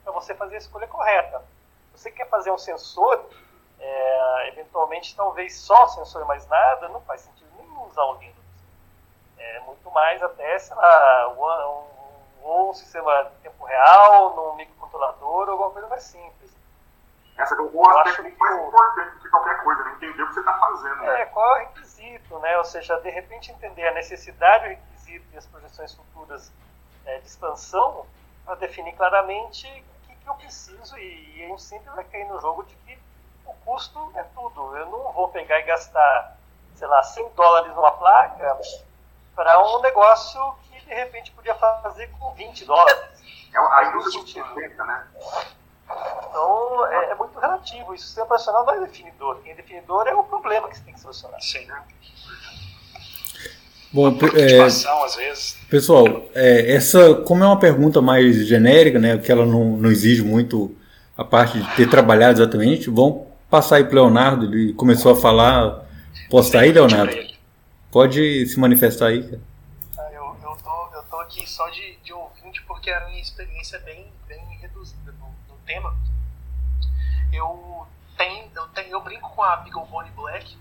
para você fazer a escolha correta. Você quer fazer um sensor, é, eventualmente talvez só sensor mais nada, não faz sentido nenhum usar o Linux. É muito mais até, sei lá, um, um, um sistema de tempo real, num microcontrolador ou alguma coisa mais simples. Essa é o aspecto mais importante do que qualquer coisa, né? entender o que você está fazendo. Né? É, qual é o requisito, né? Ou seja, de repente entender a necessidade, o requisito e as projeções futuras é, de expansão para definir claramente o que, eu preciso e, e a gente sempre vai cair no jogo de que o custo é tudo. Eu não vou pegar e gastar, sei lá, 100 dólares numa placa para um negócio que de repente podia fazer com 20 dólares. É a indústria sustenta, né? Então é, é, muito relativo. Isso sistema operacional não é definidor. Quem é definidor é o problema que você tem que solucionar. Sim, né? Bom, é, pessoal, é, essa, como é uma pergunta mais genérica, né, que ela não, não exige muito a parte de ter trabalhado exatamente, vamos passar aí para o Leonardo, ele começou a falar. Posso sair, Leonardo? Pode se manifestar aí. Ah, eu, eu, tô, eu tô aqui só de, de ouvinte porque a minha experiência é bem, bem reduzida no, no tema. Eu tenho, eu tenho, eu brinco com a Beagle Black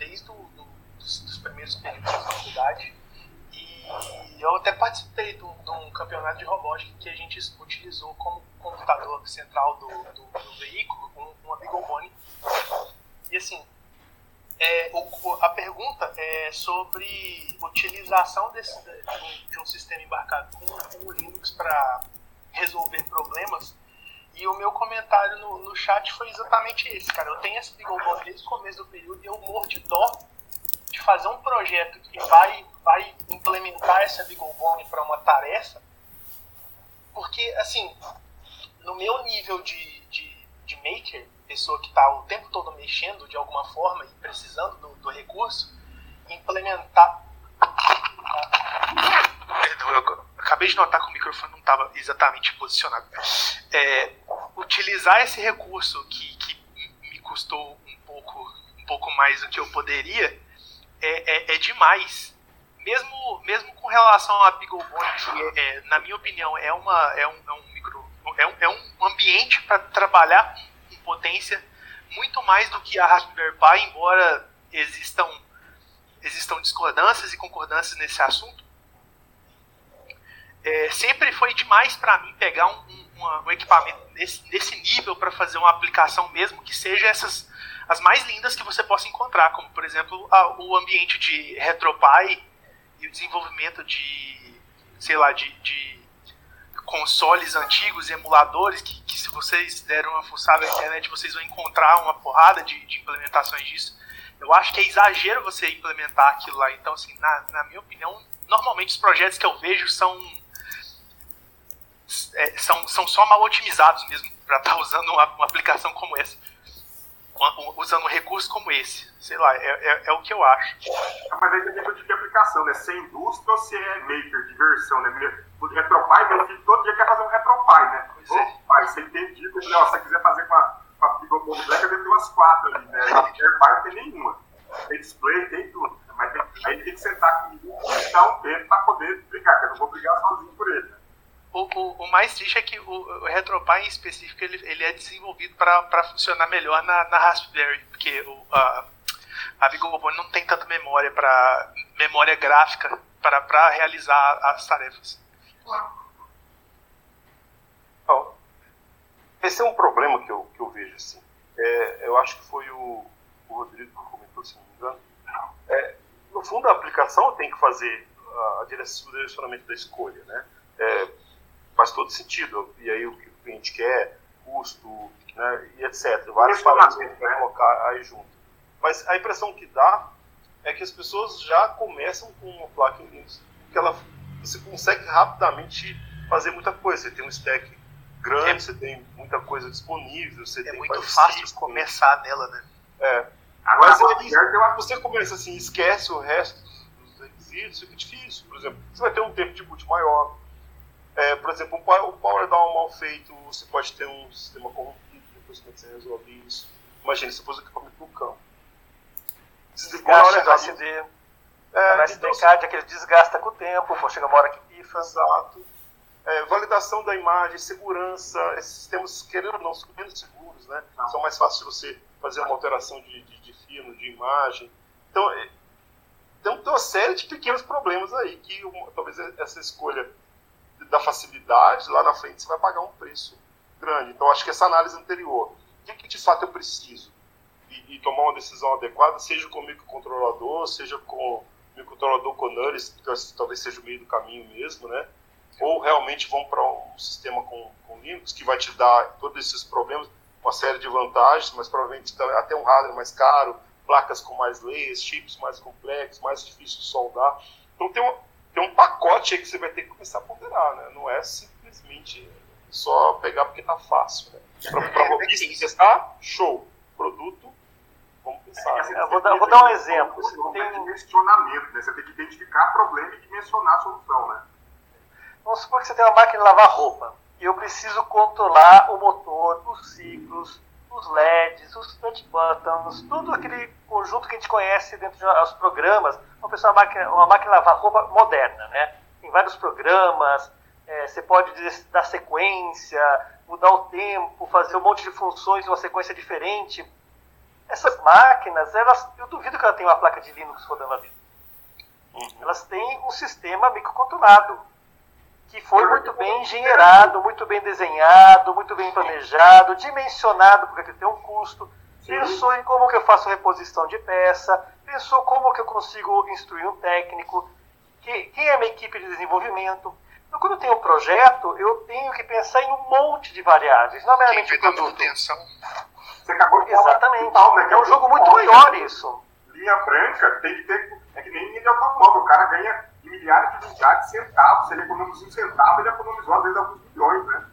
desde o dos, dos, primeiros períodos da faculdade e eu até participei de um campeonato de robótica que a gente utilizou como computador central do, do, do veículo com uma Beagle E assim, é, o, a pergunta é sobre utilização desse, de, um sistema embarcado com, o Linux para resolver problemas. E o meu comentário no, no chat foi exatamente esse, cara. Eu tenho esse BeagleBone desde o começo do período e eu morro de dó de fazer um projeto que vai, vai implementar essa BeagleBone para uma tarefa, porque, assim, no meu nível de, de, de maker, pessoa que está o tempo todo mexendo de alguma forma e precisando do, do recurso, implementar. Perdão, eu acabei de notar que o microfone não estava exatamente posicionado. É, utilizar esse recurso que, que me custou um pouco, um pouco mais do que eu poderia é, é, é demais. Mesmo, mesmo com relação a BeagleBone, que é, é, na minha opinião é, uma, é, um, é um micro é um, é um ambiente para trabalhar com potência muito mais do que a Raspberry Pi, embora existam, existam discordâncias e concordâncias nesse assunto. é, sempre foi demais para mim pegar um, um, um equipamento nesse, nesse nível para fazer uma aplicação mesmo que seja essas as mais lindas que você possa encontrar, como por exemplo a, o ambiente de RetroPie e o desenvolvimento de, sei lá, de, de consoles antigos, emuladores, que, que, se vocês deram uma fuçada na internet, vocês vão encontrar uma porrada de, de, implementações disso. Eu acho que é exagero você implementar aquilo lá. Então, assim, na, na minha opinião, normalmente os projetos que eu vejo são é, são, são só mal otimizados mesmo para estar tá usando uma, uma, aplicação como essa. Usando um recurso como esse. Sei lá, é, é, é o que eu acho. Mas aí tem tipo de aplicação, né? Se é indústria ou se é maker, diversão, né? O RetroPie, meu filho todo dia quer fazer um RetroPie, né? Ô, é. pai, você entende? Eu falei, ó, se você quiser fazer com a, com a Big Black, eu devo ter umas quatro ali, né? [LAUGHS] RetroPie não tem nenhuma. Tem display, tem tudo. Mas tem, aí tem que sentar comigo e dar um tempo para poder brigar, que eu não vou brigar sozinho por ele. O, o, o, mais triste é que o, o RetroPie em específico ele, ele é desenvolvido para funcionar melhor na, na Raspberry, porque o, a, a BeagleBone não tem tanta memória para memória gráfica para realizar as tarefas. Bom, esse é um problema que eu, que eu vejo assim. É, eu acho que foi o, o Rodrigo que comentou, se não me engano. É, no fundo, a aplicação tem que fazer a, a direcionamento da escolha, né? É, faz todo sentido. E aí o que o cliente quer, custo, né, e etc. Vários parâmetros que a gente vai colocar aí junto. Mas a impressão que dá é que as pessoas já começam com uma placa em Linux, que ela, você consegue rapidamente fazer muita coisa. Você tem um stack grande, é, você tem muita coisa disponível, você é tem muito fácil começar nela, né? É. Agora, Mas você começa assim, esquece o resto dos requisitos, fica difícil. Por exemplo, você vai ter um tempo de boot maior, é, por exemplo, o power down mal feito, você pode ter um sistema corrompido, depois como é você resolve isso. Imagina, você pôs o equipamento no campo. Desgaste do SD. É, no SDK, então, aquele desgasta com o tempo, pô, chega uma hora que pifa. Exato. É, validação da imagem, segurança, esses sistemas, querendo ou não, são menos seguros, né? Não. São mais fáceis de você fazer uma alteração de, de, de de imagem. Então, é, tem uma série de pequenos problemas aí que uma, talvez essa escolha da facilidade, lá na frente você vai pagar um preço grande. Então, acho que essa análise anterior, o que, que de fato eu preciso? E, e, tomar uma decisão adequada, seja com o microcontrolador, seja com o microcontrolador com NURIS, que talvez seja o meio do caminho mesmo, né? Ou realmente vão para um sistema com, com Linux, que vai te dar todos esses problemas, uma série de vantagens, mas provavelmente até um hardware mais caro, placas com mais layers, chips mais complexos, mais difícil de soldar. Então tem uma, tem um pacote aí que você vai ter que começar a ponderar, né? Não é simplesmente só pegar porque tá fácil, né? Para [LAUGHS] é, testar, show. Produto, vamos pensar. É, eu vou dar, vou dar um exemplo. Você tem dimensionamento, né? Você tem que identificar problema e dimensionar a solução, né? Vamos supor que você tem uma máquina de lavar roupa e eu preciso controlar o motor, os ciclos, os LEDs, os touch buttons, tudo aquele conjunto que a gente conhece dentro dos programas. Uma pessoa, uma máquina, uma máquina de lavar roupa moderna, né? Tem vários programas, é, você pode dar sequência, mudar o tempo, fazer um monte de funções em uma sequência diferente. Essas máquinas, elas, eu duvido que ela tenha uma placa de Linux rodando ali. Uhum. Elas têm um sistema microcontrolado que foi muito bem engenheirado, muito bem desenhado, muito bem planejado, dimensionado, porque tem um custo. Pensou em como que eu faço reposição de peça, pensou como que eu consigo instruir um técnico, que, quem é a minha equipe de desenvolvimento. Então, quando eu tenho um projeto, eu tenho que pensar em um monte de variáveis, não meramente o produto. Você acabou de Exatamente. Falar, né, é um jogo muito maior isso. Linha branca tem que ter. É que nem linha de automóvel. O cara ganha milhares de unidades, centavos. Se ele economiza um centavo, ele economizou às vezes alguns milhões, né?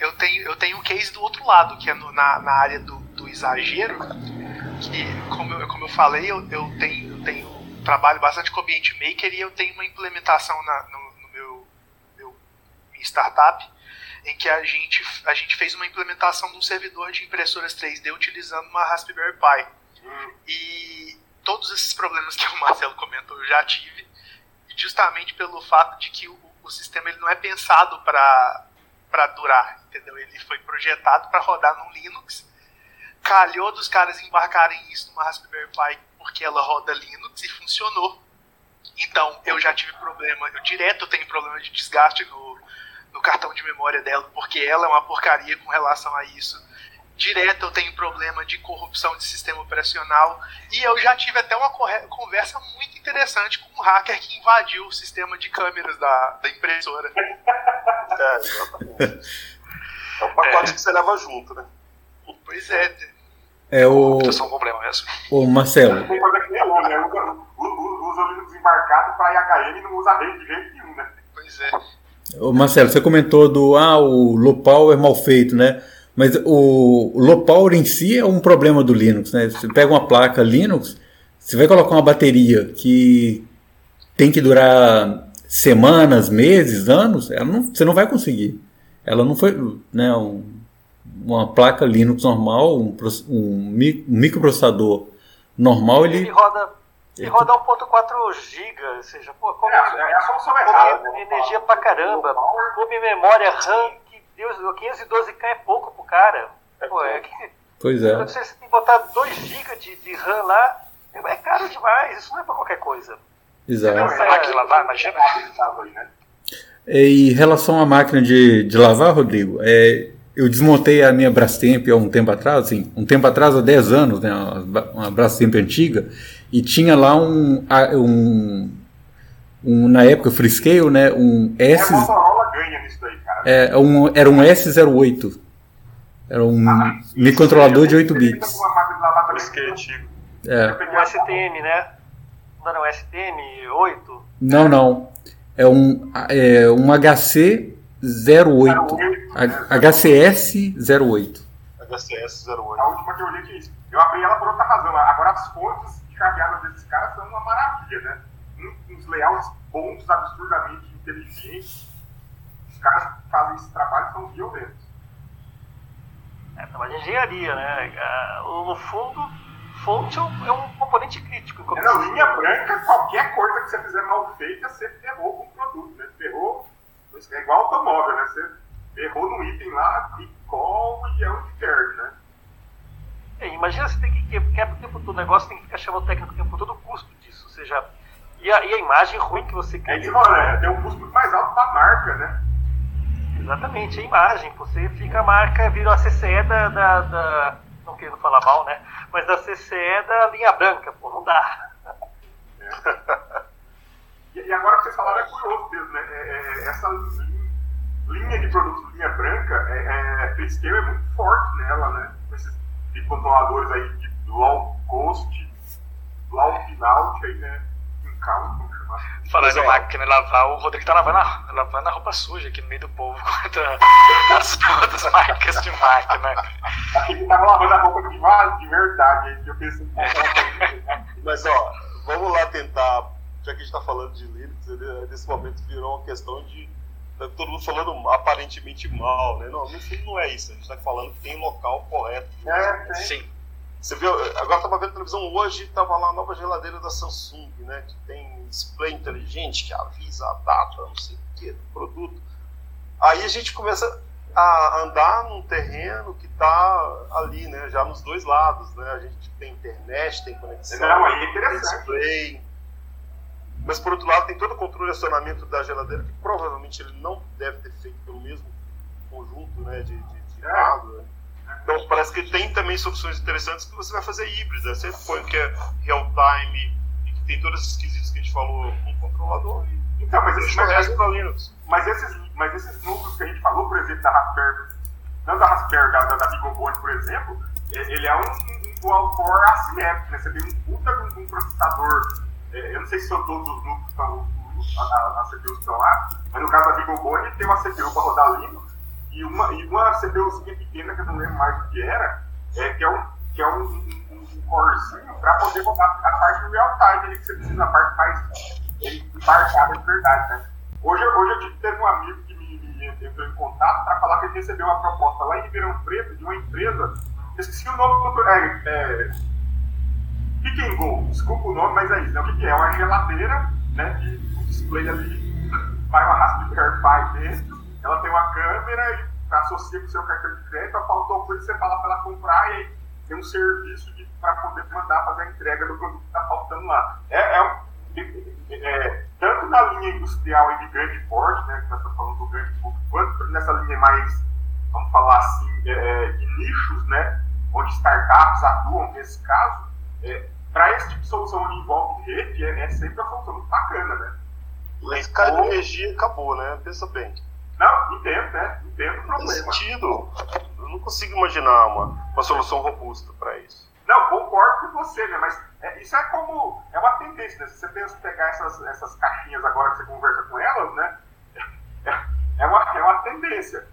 Eu tenho, eu tenho um case do outro lado, que é no, na, na área do, do exagero, que, como eu, como eu falei, eu, eu, tenho, eu tenho trabalho bastante com ambiente maker e eu tenho uma implementação na, no, no meu, meu minha startup em que a gente, a gente fez uma implementação de um servidor de impressoras 3D utilizando uma Raspberry Pi. Hum. E todos esses problemas que o Marcelo comentou eu já tive, justamente pelo fato de que o, o sistema ele não é pensado para durar, entendeu? Ele foi projetado para rodar no Linux. Calhou dos caras embarcarem isso numa Raspberry Pi porque ela roda Linux e funcionou. Então, eu já tive problema, eu direto tenho problema de desgaste no, no cartão de memória dela, porque ela é uma porcaria com relação a isso. Direto eu tenho problema de corrupção de sistema operacional. E eu já tive até uma conversa muito interessante com um hacker que invadiu o sistema de câmeras da, da impressora. [LAUGHS] É, exatamente. É um pacote é. que você leva junto, né? Pois é. É o. É um problema mesmo. O Marcelo. Tem coisa que nem né? Usa o Linux embarcado para IHM e não usa rede de jeito nenhum, né? Pois é. Ô Marcelo, você comentou do ah, o low power é mal feito, né? Mas o, o low power em si é um problema do Linux, né? Você pega uma placa Linux, você vai colocar uma bateria que tem que durar semanas, meses, anos, ela não, você não vai conseguir. Ela não foi, né? Um, uma placa Linux normal, um, um microprocessador normal, ele, ele roda e roda 1.4 GB, ou seja, pô, como, é, é a solução errada. Come energia pra caramba, come memória RAM, Deus, 512K é pouco pro cara. Pô, é que, pois é. [LAUGHS] Você tem que botar 2 GB de, de RAM lá, é caro demais, isso não é pra qualquer coisa. Exato. Você é, máquina de lavar, imagina. Né? Em relação à máquina de, de lavar, Rodrigo, é, eu desmontei a minha Brastemp há um tempo atrás, assim, um tempo atrás, há 10 anos, né, uma, uma Brastemp antiga, e tinha lá um, um, um na época Freescale, né, um S... ganha nisso daí, cara. É, um, era um S08. Era um ah, microcontrolador de 8 bits. É. Um STM, né? Não era um STM 8? Não, não. É um, é um HC 08. HCS 08. HCS 08. A última que eu olhei que é isso. Eu abri ela por outra razão. Agora as fontes caminhadas desses caras são uma maravilha, né? Uns layouts bons, absurdamente inteligentes. Os caras que fazem esse trabalho são violentos. É trabalho de engenharia, né? É, no fundo, fonte é um, é um componente crítico. É, não, linha branca, qualquer coisa que você fizer mal feita, você ferrou com o produto, né? Ferrou, é igual automóvel, né? Você ferrou no item lá, recall e é onde perde, né? É, imagina você tem que quebrar o tempo todo o negócio, tem que ficar chamando o técnico o tempo todo o custo disso. Ou seja, e a, e a imagem ruim que você cria. É né? Tem um custo muito mais alto para a marca, né? Exatamente, a imagem. Você fica a marca, vira a CCE da, da, da, Não querendo falar mal, né? Mas da CCE da linha branca, pô, não dá. É. [LAUGHS] e, agora que vocês falaram é curioso mesmo, né? É, é, essa linha de produtos linha branca, é, é, é muito forte nela, né? de controladores aí de low cost, low final, aí, né? Em. Falando em máquina lavar, o Rodrigo tá lavando a, lavando a roupa suja aqui no meio do povo [LAUGHS] contra as outras marcas de máquina. Aqui ele tava lavando a roupa de, de verdade, aí que eu pensei que Mas ó, vamos lá tentar, já que a gente tá falando de Linux, nesse momento virou uma questão de tá todo mundo falando aparentemente mal, né? Não, no fundo não é isso. A gente está falando que tem local correto. É, Sim. Você viu, agora estava vendo televisão hoje, estava lá a nova geladeira da Samsung, né? Que tem display inteligente que avisa a data, não sei o que, do produto. Aí a gente começa a andar num terreno que está ali, né? Já nos dois lados, né? A gente tem internet, tem conexão, não, é tem display mas por outro lado, tem todo o controle de acionamento da geladeira, que provavelmente ele não deve ter feito pelo mesmo conjunto né, de, de, de hardware. Então parece que tem também soluções interessantes que você vai fazer híbrida. Você põe que é real time tem todos esses quesitos que a gente falou com o controlador e então, mas esses, mas, para Linux. Mas esses, mas esses núcleos que a gente falou, por exemplo, da Raspberry, não da Raspberry, da, da, da Bigobone, por exemplo, ele é um, um dual core assimétrico, né? Você tem um puta de um processador é, eu não sei se são todos os núcleos estão, a, a CPU estão lá, mas no caso da BeagleBone tem uma CPU para rodar Linux e uma, e uma CPUzinha pequena que eu não lembro mais o que era, é, que é um, que é um, um, corezinho para poder rodar a parte do real time que você precisa, a parte mais embarcada de verdade. Né? Hoje, hoje eu tive um amigo que me, me entrou em contato para falar que ele recebeu uma proposta lá em Ribeirão Preto de uma empresa, esqueci o nome, é, é, Pick and Go, desculpa o nome, mas é isso. Né? O que, é? É uma geladeira, né? De um display ali, vai uma Raspberry Pi dentro, ela tem uma câmera e associa com o seu cartão de crédito, faltou coisa você fala para ela comprar e aí tem um serviço para poder mandar fazer a entrega do produto que está faltando lá. É, é um, é, tanto na linha industrial e de grande porte, né, que nós estamos falando do grande público, quanto nessa linha mais, vamos falar assim, é, é de nichos, né, onde startups atuam nesse caso, é, para esse tipo de solução onde envolve rede, é, sempre uma solução muito bacana, né? Mas cara de energia acabou, né? Pensa bem. Não, entendo, né? Entendo o problema. sentido. Eu não consigo imaginar uma, uma solução robusta para isso. Não, concordo com você, né? Mas é, isso é como. É uma tendência, né? Se você pensa pegar essas, essas caixinhas agora que você conversa com elas, né? É, [LAUGHS] é uma, é uma tendência.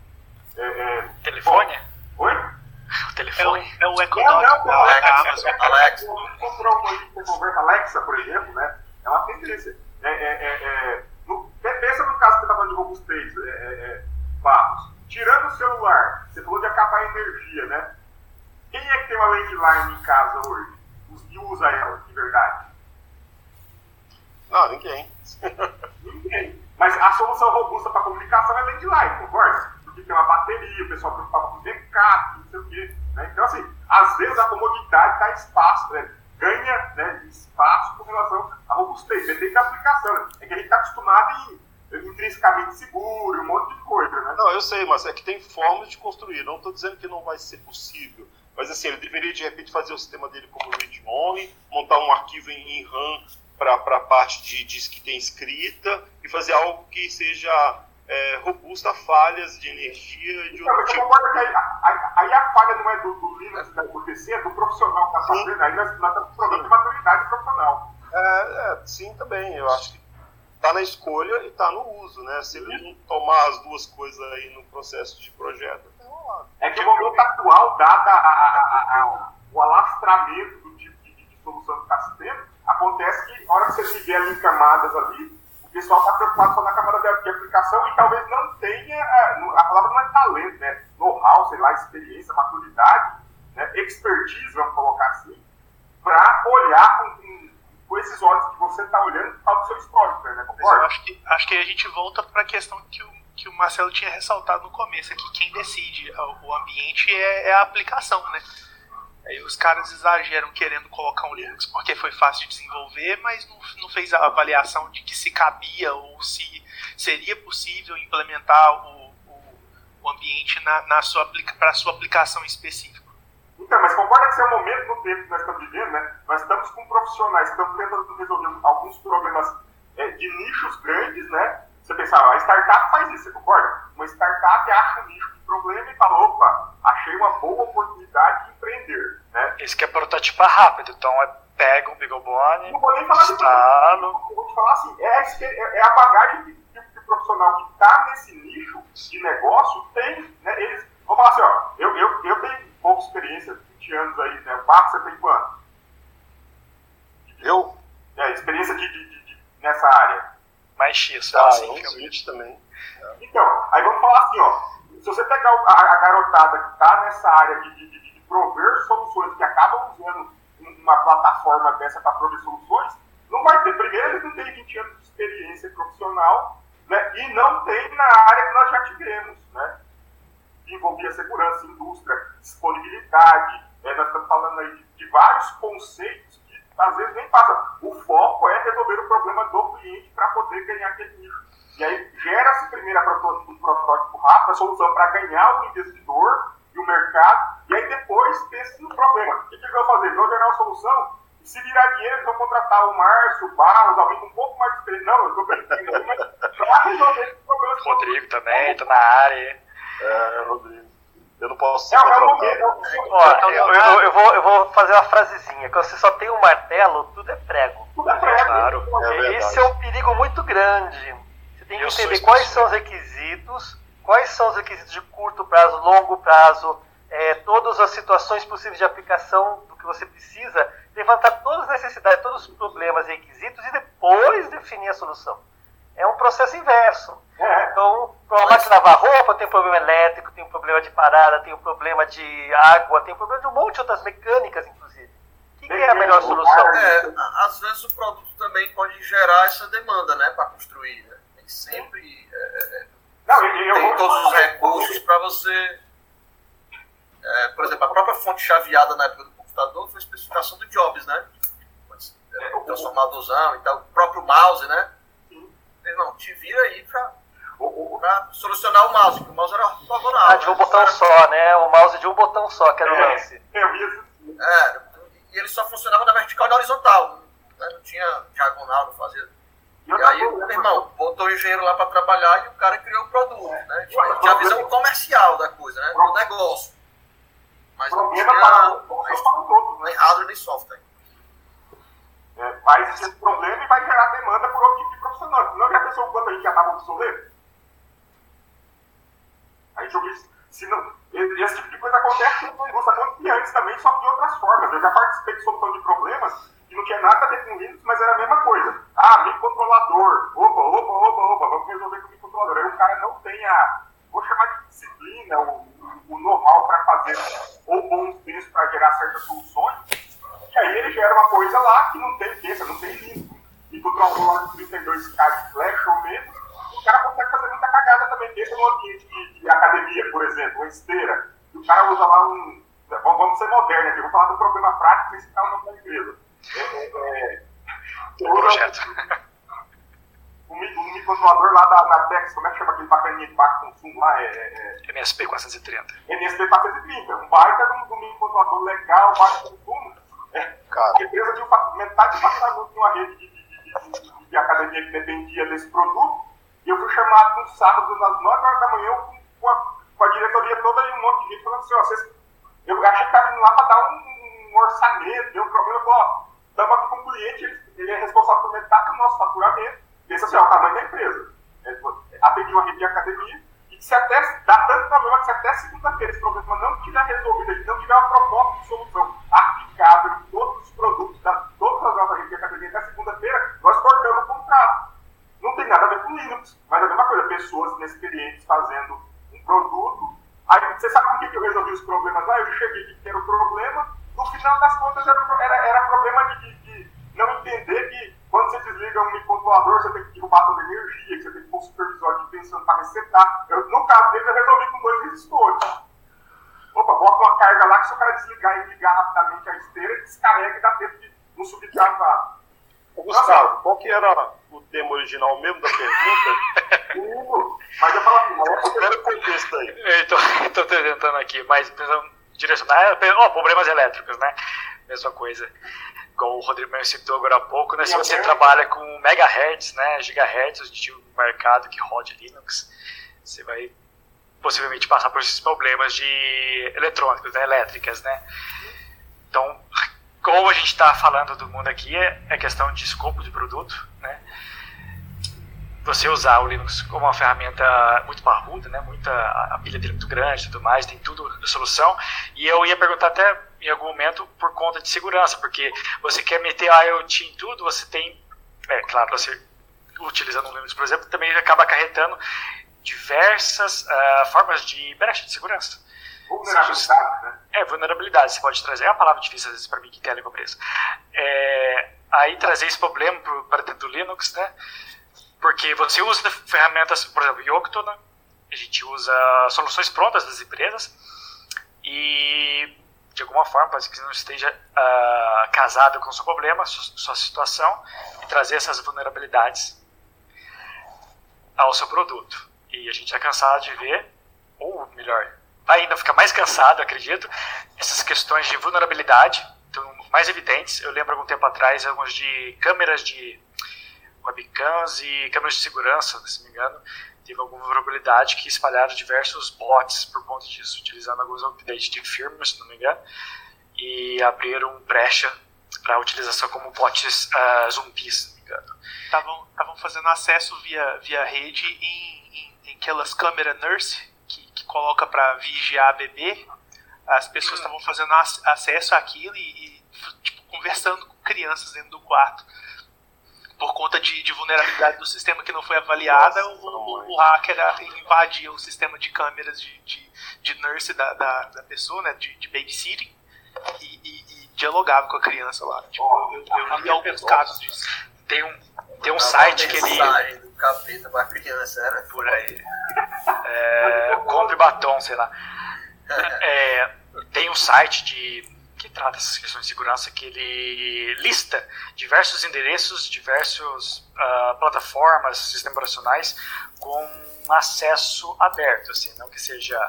É, é, Telefone? Bom, oi? O telefone? É o, é o Echo Não, não, Dot não, da Alexa, Amazon. Alexa. comprou uma aí que você conversa Alexa, por exemplo, né? É uma tendência. É, é, é, é, no, pensa no caso que você está falando de robustez, é, é, é, Barros. Tirando o celular, você falou de acabar a energia, né? Quem é que tem uma landline em casa hoje? E usa ela, de verdade? Não, ninguém. [LAUGHS] Ninguém. Mas a solução robusta para comunicação é landline, concorda? Porque tem uma bateria, o pessoal preocupava com backup, não sei o quê. Né? Então, assim, às vezes a comodidade dá espaço, né? ganha né, espaço com relação à robustez. Depende da aplicação. Né? É que a gente está acostumado em intrinsecamente seguro, um monte de coisa, né? Não, eu sei, mas é que tem formas de construir. Não estou dizendo que não vai ser possível. Mas assim, ele deveria de repente fazer o sistema dele como read-only, montar um arquivo em, em RAM para a parte de diz que tem escrita e fazer algo que seja é, robusto a falhas de energia de outro tipo. Aí, aí, a falha não é do, do Linux, do PC, é do profissional que está fazendo. Aí nós, nós estamos com problema de maturidade profissional. É, é, sim, também. Eu acho que está na escolha e está no uso, né? Se ele não tomar as duas coisas aí no processo de projeto, é que o momento atual, dado a, a, a, o alastramento do tipo de, de, solução que está se tendo, acontece que, na hora que você tiver ali em camadas ali, o pessoal está preocupado só na camada de, de, aplicação e talvez não tenha, a, palavra não é talento, né? Know-how, sei lá, experiência, maturidade, né? expertise, vamos colocar assim, para olhar com, com, com, esses olhos que você está olhando para o seu histórico, né? Concorda? eu acho que, acho que a gente volta para a questão que o que o Marcelo tinha ressaltado no começo, é que quem decide o ambiente é, é a aplicação, né? Aí os caras exageram querendo colocar um Linux porque foi fácil de desenvolver, mas não, não fez a avaliação de que se cabia ou se seria possível implementar o, o, o ambiente na, na sua, para sua aplicação específica. Então, mas concorda que esse é o momento no tempo que nós estamos vivendo, né? Nós estamos com profissionais que estão tentando resolver alguns problemas é, de nichos grandes, né? Você pensava, a startup faz isso, você concorda? Uma startup acha um nicho de problema e fala, opa, achei uma boa oportunidade de empreender. Né? Isso que é prototipar rápido, então é pega um Bigobone, Não vou nem falar instalo... de [LAUGHS] Eu vou te falar assim, é, é, é a bagagem que, que, que, o profissional que está nesse nicho de negócio tem, né? Eles vão falar assim, ó, eu, eu, eu tenho pouca experiência, 20 anos aí, né? O Papo, você tem quanto? Eu? É, experiência de, de, de, nessa área. Mais X, ah, assim, também. Então, aí vamos falar assim, ó. Se você pegar a, a garotada que está nessa área de, de, de, de, prover soluções, que acabam usando uma plataforma dessa para prover soluções, não vai ter. Primeiro, eles não têm 20 anos de experiência profissional, né? E não tem na área que nós já tivemos, né? Que envolvia segurança, indústria, disponibilidade. É, nós estamos falando aí de, de vários conceitos às vezes nem passa. O foco é resolver o problema do cliente para poder ganhar aquele nicho. E aí gera-se primeiro um protótipo rápido, a solução para ganhar o investidor e o mercado, e aí depois pensa no problema. O que, que eles vão fazer? Eles vão gerar uma solução, e se virar dinheiro, eles vão contratar o Márcio, o Barros, alguém com um pouco mais de experiência. Não, eu estou brincando, mas para resolver esse problema. Rodrigo também, estou na área. É, Rodrigo. Eu não posso ser. É, é Ó, eu, eu, eu, vou, eu vou fazer uma frasezinha: que você só tem um martelo, tudo é prego. Tudo é prego. Claro. É Esse é um perigo muito grande. Você tem que entender quais são os requisitos, quais são os requisitos de curto prazo, longo prazo, é, todas as situações possíveis de aplicação do que você precisa, levantar todas as necessidades, todos os problemas e requisitos e depois definir a solução. É um processo inverso. É. Então, para uma máquina lavar roupa, tem um problema elétrico, tem um problema de parada, tem um problema de água, tem um problema de um monte de outras mecânicas, inclusive. O que, que é a melhor solução? É, às vezes o produto também pode gerar essa demanda, né, para construir. Né? Nem sempre é, é Não, tem todos os recursos para você. É, por exemplo, a própria fonte chaveada na época do computador foi a especificação do Jobs, né? É, o, o, transformadozão e tal, o próprio mouse, né? Não, te vira aí pra, pra solucionar o mouse, porque o mouse era ortogonal. Ah, de um né? botão só, né? O mouse de um botão só, que era o É, lance. eu vi isso. É, e ele só funcionava na vertical e na horizontal. Né? Não tinha diagonal, não fazia. E E aí, meu irmão, botou o engenheiro lá pra trabalhar e o cara criou o produto, né? Tinha, tinha a visão comercial da coisa, né? Do negócio. Mas não tinha para para né? nem hardware nem software. É, vai existir esse problema e vai gerar demanda por outro tipo de profissional. Senão já pensou o quanto a gente já estava obsoleto? Eu vi, se não, esse tipo de coisa acontece com a indústria, acontecia antes também, só que de outras formas. Eu já participei de solução de problemas que não tinha nada a ver com Linux, mas era a mesma coisa. Ah, microcontrolador. Opa, opa, opa, opa, vamos resolver com o microcontrolador. Aí o cara não tem a, vou chamar de disciplina, o, o know-how para fazer ou bons senso para gerar certas soluções. E aí ele gera uma coisa lá que não tem peça, não tem Linux. E tu controla 32K de flash ou menos, o cara consegue fazer muita cagada também. Pensa no ambiente de, de academia, por exemplo, uma esteira. E o cara usa lá um. Vamos, vamos ser modernos aqui, vou falar do problema prático o nome da empresa. É, é, é, Projeto. um, um microcontrolador lá da, da Tex, como é que chama aquele bacaninha de baixo consumo lá? É, é, MSP 430. NSP 430, um baita de um, de um microcontrolador legal, baixo consumo. É, Cara. a empresa tinha um metade do faturamento de uma rede de, de, de, de- de academia que dependia desse produto. E eu fui chamado no sábado, às 9 horas da manhã, com, a, com a diretoria toda e um monte de gente falando assim: ó, vocês, eu achei que estava indo lá para dar um, um orçamento, deu um problema. Eu ó, estamos aqui com o cliente, ele, é responsável por metade do nosso faturamento. Pensa assim: ó, o tamanho da empresa. É, atendi uma rede de academia e se até dá tanto problema que se até segunda-feira esse problema não tiver resolvido, ele não tiver uma proposta de solução aplicável em todos os produtos da todas as nossas redes de academia até segunda-feira, nós cortamos o contrato. Não tem nada a ver com Linux, mas é a mesma coisa, pessoas inexperientes fazendo um produto. Aí você sabe por que eu resolvi os problemas lá? Eu cheguei que era o problema, no final das contas era, era, era problema de, de- de não entender que quando você desliga um microcontrolador, você tem que derrubar toda a energia, que você tem que pôr o supervisor aqui pensando para resetar. Eu, no caso dele, eu resolvi com dois resistores. Opa, bota uma carga lá que se o cara desligar e ligar rapidamente a esteira, descarrega e dá tempo de não subir Ô, Gustavo, qual que era o tema original mesmo da pergunta? [LAUGHS] Uh, Mas eu falo assim, mas é era o contexto aí? Eu tô [LAUGHS] tentando aqui, mas pensando direcionar, ó, problemas elétricos, né? Mesma coisa. Igual o Rodrigo mesmo citou agora há pouco, né? Se você trabalha com megahertz, né? Gigahertz, tinha um mercado que roda Linux, você vai possivelmente passar por esses problemas de eletrônicos, né? Elétricas, né? Então, como a gente está falando do mundo aqui, é, é questão de escopo de produto, né? você usar o Linux como uma ferramenta muito parruda, né? Muita, a pilha dele é muito grande tudo mais, tem tudo a solução. E eu ia perguntar até em algum momento por conta de segurança, porque você quer meter IoT em tudo, você tem, é claro, você utilizando o Linux, por exemplo, também acaba acarretando diversas ah, formas de brecha de segurança. Vulnerabilidade, né? É, vulnerabilidade, você pode trazer. É uma palavra difícil às vezes para mim que tem a língua presa. É, aí trazer esse problema para dentro do Linux, né? Porque você usa ferramentas, por exemplo, Yocto, né? a gente usa soluções prontas das empresas e, de alguma forma, para que não esteja ah, casado com o seu problema, sua, sua situação, e trazer essas vulnerabilidades ao seu produto. E a gente é cansado de ver, ou melhor, vai ainda ficar mais cansado, acredito, essas questões de vulnerabilidade, então, mais evidentes. Eu lembro algum tempo atrás, alguns de câmeras de webcams e câmeras de segurança, se não me engano, teve alguma vulnerabilidade que espalharam diversos bots por conta disso, utilizando alguns updates de firmware, se não me engano, e abriram brecha para utilização como bots uh, zumbis, se não me engano. Estavam fazendo acesso via, via rede em, em, em aquelas câmeras nurse coloca para vigiar bebê. As pessoas estavam fazendo ac acesso àquilo e, e tipo, conversando com crianças dentro do quarto por conta de, de, vulnerabilidade do sistema que não foi avaliada, Nossa, o, o, o, hacker invadia o sistema de câmeras de, de, de nurse da, da, da, pessoa, né, de, de babysitting, e, e, e, dialogava com a criança lá. Tipo, eu, eu li alguns casos disso. Tem um, tem um site que ele. Capeta pra criança, era por aí. É, compre batom, sei lá. [LAUGHS] É, tem um site de que trata essas questões de segurança, que ele lista diversos endereços, diversas uh, ah, plataformas, sistemas operacionais com acesso aberto, assim, não que seja,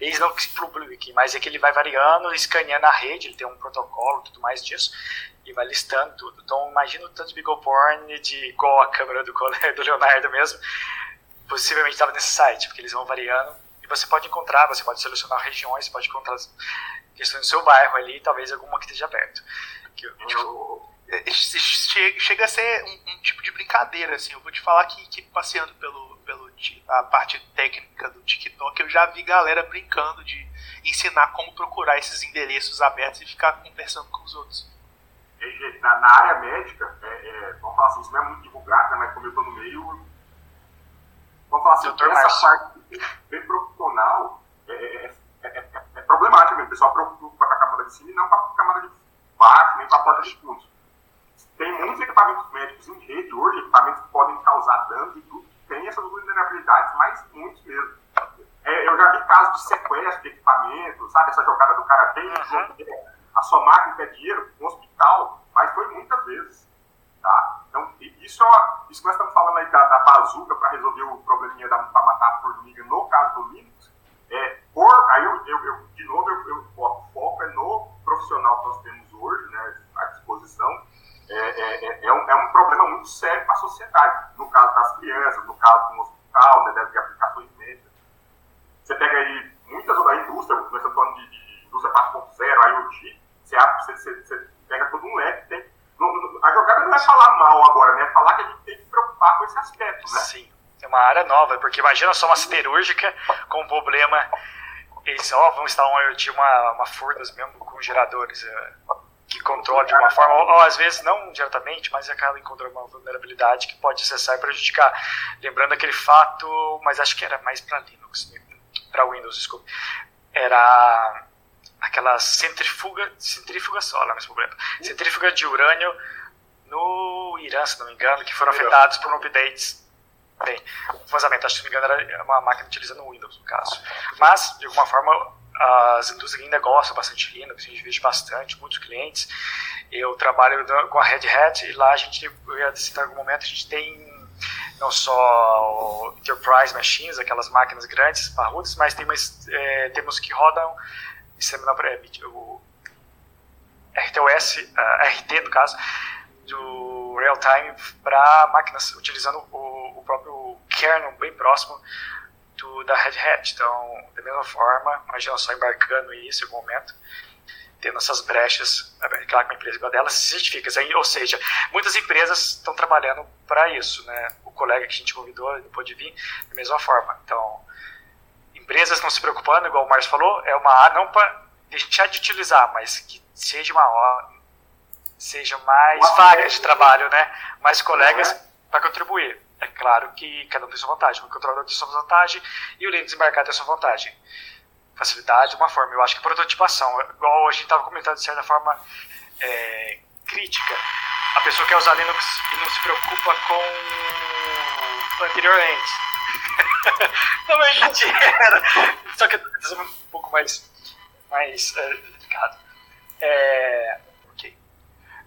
eles não que publiquem, mas é que ele vai variando, escaneando a rede, ele tem um protocolo, tudo mais disso, e vai listando tudo. Então, imagina o tanto de Beagle Porn de igual a câmera do, [LAUGHS] do Leonardo mesmo, possivelmente estava nesse site, porque eles vão variando, e você pode encontrar, você pode selecionar regiões, você pode encontrar questões do seu bairro ali, talvez alguma que esteja aberto. Que é, chega a ser um, um, tipo de brincadeira, assim, eu vou te falar que, que passeando pelo, pelo a parte técnica do TikTok, eu já vi galera brincando de ensinar como procurar esses endereços abertos e ficar conversando com os outros. Na, na área médica, é, é, vamos falar assim, isso não é muito divulgado, né, mas como eu estou no meio, vamos falar assim, Doutor essa Marcio. parte bem profissional é, é, é, é problemática mesmo. O pessoal preocupa com a camada de cima e não com a camada de baixo, nem com a porta de fundos. Tem muitos equipamentos médicos em rede hoje, equipamentos que podem causar danos e tudo, tem essas vulnerabilidades, mas muitos mesmo. É, eu já vi casos de sequestro de equipamento, sabe? Essa jogada do cara tem uhum. a sua máquina quer dinheiro hospital, mas foi muitas vezes. Tá? Então, isso, é isso que nós estamos falando aí da, da bazuca para resolver o probleminha para matar a formiga no caso do Linux, é, por, aí eu, eu, eu de novo, eu, eu, o foco é no profissional que nós temos hoje, né, à disposição, é, é, é, é, um, é um problema muito sério para a sociedade. No caso das crianças, no caso do hospital, né, de aplicações médicas. Você pega aí muitas da indústria, nós estamos falando de, de indústria 4.0, IoT, você, você, você, pega todo um leque, tem, a jogada não é falar mal agora, né? É falar que a gente tem que preocupar com esse aspecto, né? Sim, é uma área nova, porque imagina só uma siderúrgica com um problema. Eles ó, vão instalar um IoT, uma, uma Furnas mesmo com geradores. É que controla de uma forma, ou, ou, às vezes não diretamente, mas acaba encontrando uma vulnerabilidade que pode acessar e prejudicar. Lembrando aquele fato, mas acho que era mais para Linux, para Windows, desculpe. Era aquela centrifuga, centrífuga só, lá mais problema. Centrífuga de urânio no Irã, se não me engano, que foram afetados por um updates. Bem, o vazamento, acho que se não me engano, era uma máquina utilizando o Windows, no caso. Mas, de alguma forma, as indústrias ainda gostam bastante de Linux, a gente vê bastante, muitos clientes. Eu trabalho com a Red Hat e lá a gente, eu ia citar em algum momento, a gente tem não só enterprise machines, aquelas máquinas grandes, parrudas, mas tem mais, é, temos que rodam sistema o RTOS, uh, RT no caso, do real time para máquinas utilizando o, o próprio kernel bem próximo do, da Red Hat. Então, da mesma forma, imagina só embarcando isso em algum momento, tendo essas brechas, claro que uma empresa igual dela se certifica. Ou seja, muitas empresas estão trabalhando para isso. Né? O colega que a gente convidou, ele pode vir da mesma forma. Então, empresas estão se preocupando, igual o Márcio falou, é uma área não para deixar de utilizar, mas que seja uma seja mais vagas de trabalho, né? Mais colegas uhum. para contribuir. É claro que cada um tem sua vantagem, o controlador tem sua vantagem e o Linux embarcado tem sua vantagem. Facilidade, uma forma. Eu acho que prototipação, igual a gente estava comentando de certa forma é, crítica, a pessoa quer usar Linux e não se preocupa com anteriormente. [LAUGHS] Também a gente era. Só que um pouco mais, mais é, delicado. É,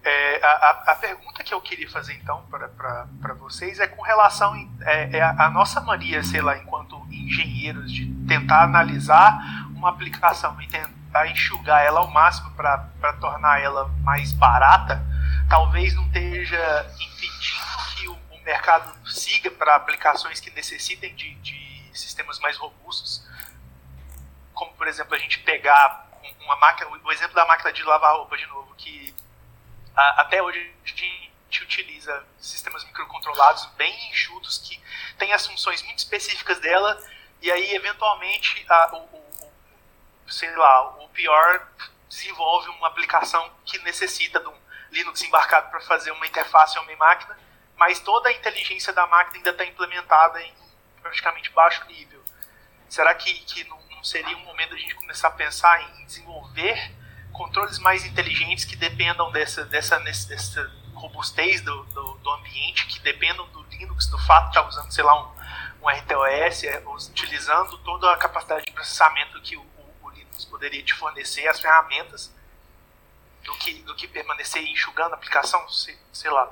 é, a, a, pergunta que eu queria fazer então para vocês é com relação é, é a, nossa mania, sei lá, enquanto engenheiros, de tentar analisar uma aplicação e tentar enxugar ela ao máximo para tornar ela mais barata, talvez não esteja impedindo que o mercado siga para aplicações que necessitem de, de sistemas mais robustos, como por exemplo a gente pegar uma máquina, o exemplo da máquina de lavar roupa de novo, que até hoje a gente utiliza sistemas microcontrolados bem enxutos que têm as funções muito específicas dela e aí eventualmente a, o, o, sei lá, o pior desenvolve uma aplicação que necessita de um Linux embarcado para fazer uma interface a uma máquina, mas toda a inteligência da máquina ainda está implementada em praticamente baixo nível. Será que, que não, não seria um momento a gente começar a pensar em desenvolver controles mais inteligentes que dependam dessa, dessa, dessa robustez do, do, do, ambiente, que dependam do Linux, do fato de estar usando, sei lá, um, um RTOS, é, utilizando toda a capacidade de processamento que o, o, o Linux poderia te fornecer, as ferramentas. do que, do que permanecer enxugando a aplicação? Sei, sei lá.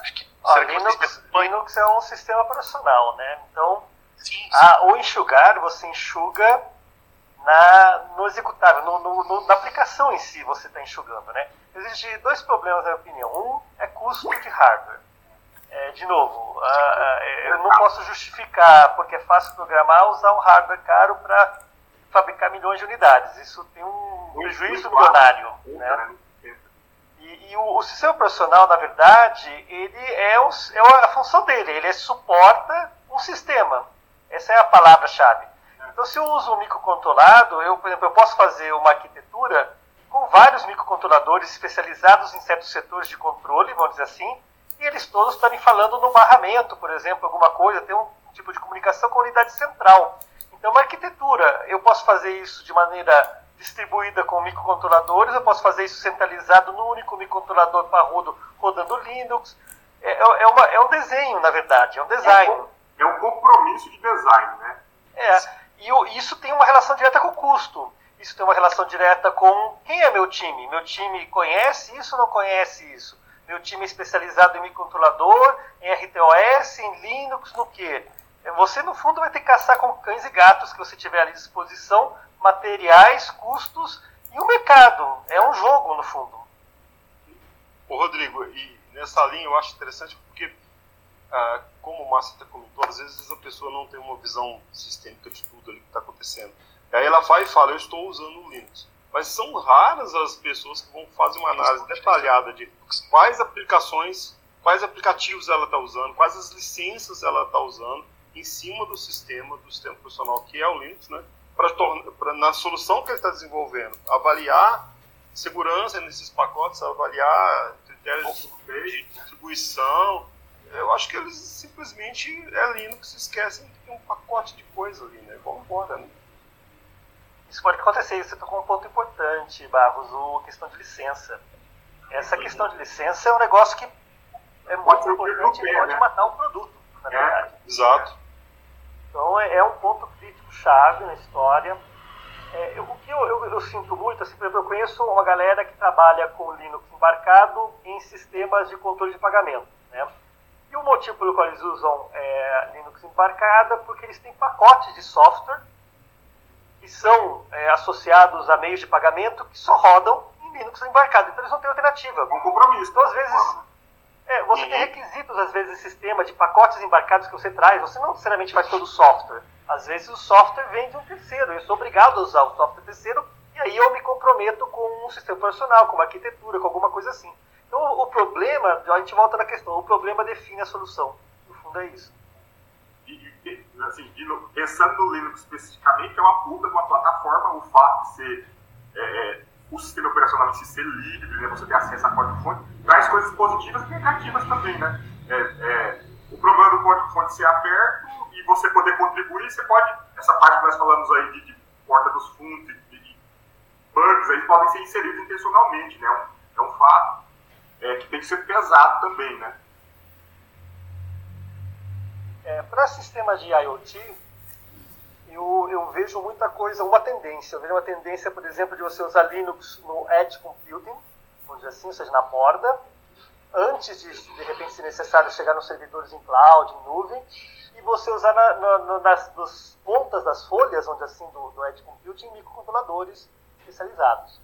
Acho que, Linux, Linux é um sistema operacional, né? Então, sim, sim. A, o enxugar, você enxuga na, no executável, no, no, no, na aplicação em si você está enxugando, né? Existem dois problemas, na minha opinião. Um é custo de hardware. É, de novo, eu não posso justificar, porque é fácil programar, usar um hardware caro para fabricar milhões de unidades. Isso tem um prejuízo milionário. Né? E, o, o, sistema profissional, na verdade, ele é, o, é a função dele, ele suporta um sistema. Essa é a palavra-chave. Então, se eu uso um microcontrolado, eu, por exemplo, eu posso fazer uma arquitetura com vários microcontroladores especializados em certos setores de controle, vamos dizer assim, e eles todos estarem falando no barramento, por exemplo, alguma coisa, tem um tipo de comunicação com a unidade central. Então, uma arquitetura, eu posso fazer isso de maneira distribuída com microcontroladores, eu posso fazer isso centralizado no único microcontrolador parrudo rodando Linux. É, é, uma, é um desenho, na verdade, é um design. É um compromisso de design, né? É. E isso tem uma relação direta com o custo. Isso tem uma relação direta com quem é meu time. Meu time conhece isso ou não conhece isso? Meu time é especializado em microcontrolador, em RTOS, em Linux, no quê? Você, no fundo, vai ter que caçar com cães e gatos que você tiver à disposição, materiais, custos e o mercado. É um jogo, no fundo. Ô, Rodrigo, e nessa linha eu acho interessante porque ah, como o Márcio até comentou, às vezes a pessoa não tem uma visão sistêmica de tudo ali que está acontecendo. E aí ela vai e fala, eu estou usando o Linux. Mas são raras as pessoas que vão fazer uma análise detalhada de quais aplicações, quais aplicativos ela está usando, quais as licenças ela está usando em cima do sistema, do sistema profissional que é o Linux, né? Para na solução que ele está desenvolvendo, avaliar segurança nesses pacotes, avaliar critérios de distribuição, eu acho que eles simplesmente é Linux, esquecem que tem um pacote de coisa ali, né? Vamos embora, né? Isso pode acontecer, você tocou um ponto importante, Barros, a questão de licença. Essa uhum. questão de licença é um negócio que é muito importante e pode né? matar um produto, na é, verdade. Exato. Então é, é um ponto crítico chave na história. É, o que eu, eu, eu, sinto muito, assim, por exemplo, eu conheço uma galera que trabalha com Linux embarcado em sistemas de controle de pagamento. Né? E o motivo pelo qual eles usam é, Linux embarcada porque eles têm pacotes de software que são é, associados a meios de pagamento que só rodam em Linux embarcado. Então eles não têm alternativa. Um compromisso. Então, às vezes, é, você tem uhum. requisitos, às vezes, de sistema de pacotes embarcados que você traz. Você não necessariamente faz todo o software. Às vezes o software vem de um terceiro. Eu sou obrigado a usar o software terceiro e aí eu me comprometo com um sistema operacional, com uma arquitetura, com alguma coisa assim. Então, o problema, a gente volta na questão, o problema define a solução. No fundo, é isso. E, assim, pensando no Linux especificamente, é uma puta de uma plataforma, o fato de ser é, é, o sistema operacional em si ser livre, né, você ter acesso a código-fonte, traz coisas positivas e negativas também, né? É, é, o problema do código-fonte ser aberto e você poder contribuir, você pode, essa parte que nós falamos aí de, de porta dos fundos e de, bugs, aí podem ser inseridos intencionalmente, né? É um, é um fato é, que tem que ser pesado também, né? É, Para sistemas de IoT, eu, eu, vejo muita coisa, uma tendência. Eu vejo uma tendência, por exemplo, de você usar Linux no Edge Computing, dizer assim, ou seja, na borda, antes de, de repente, se necessário, chegar nos servidores em cloud, em nuvem, e você usar na, na, nas, nas pontas das folhas, onde assim, do, do Edge Computing, microcontroladores especializados.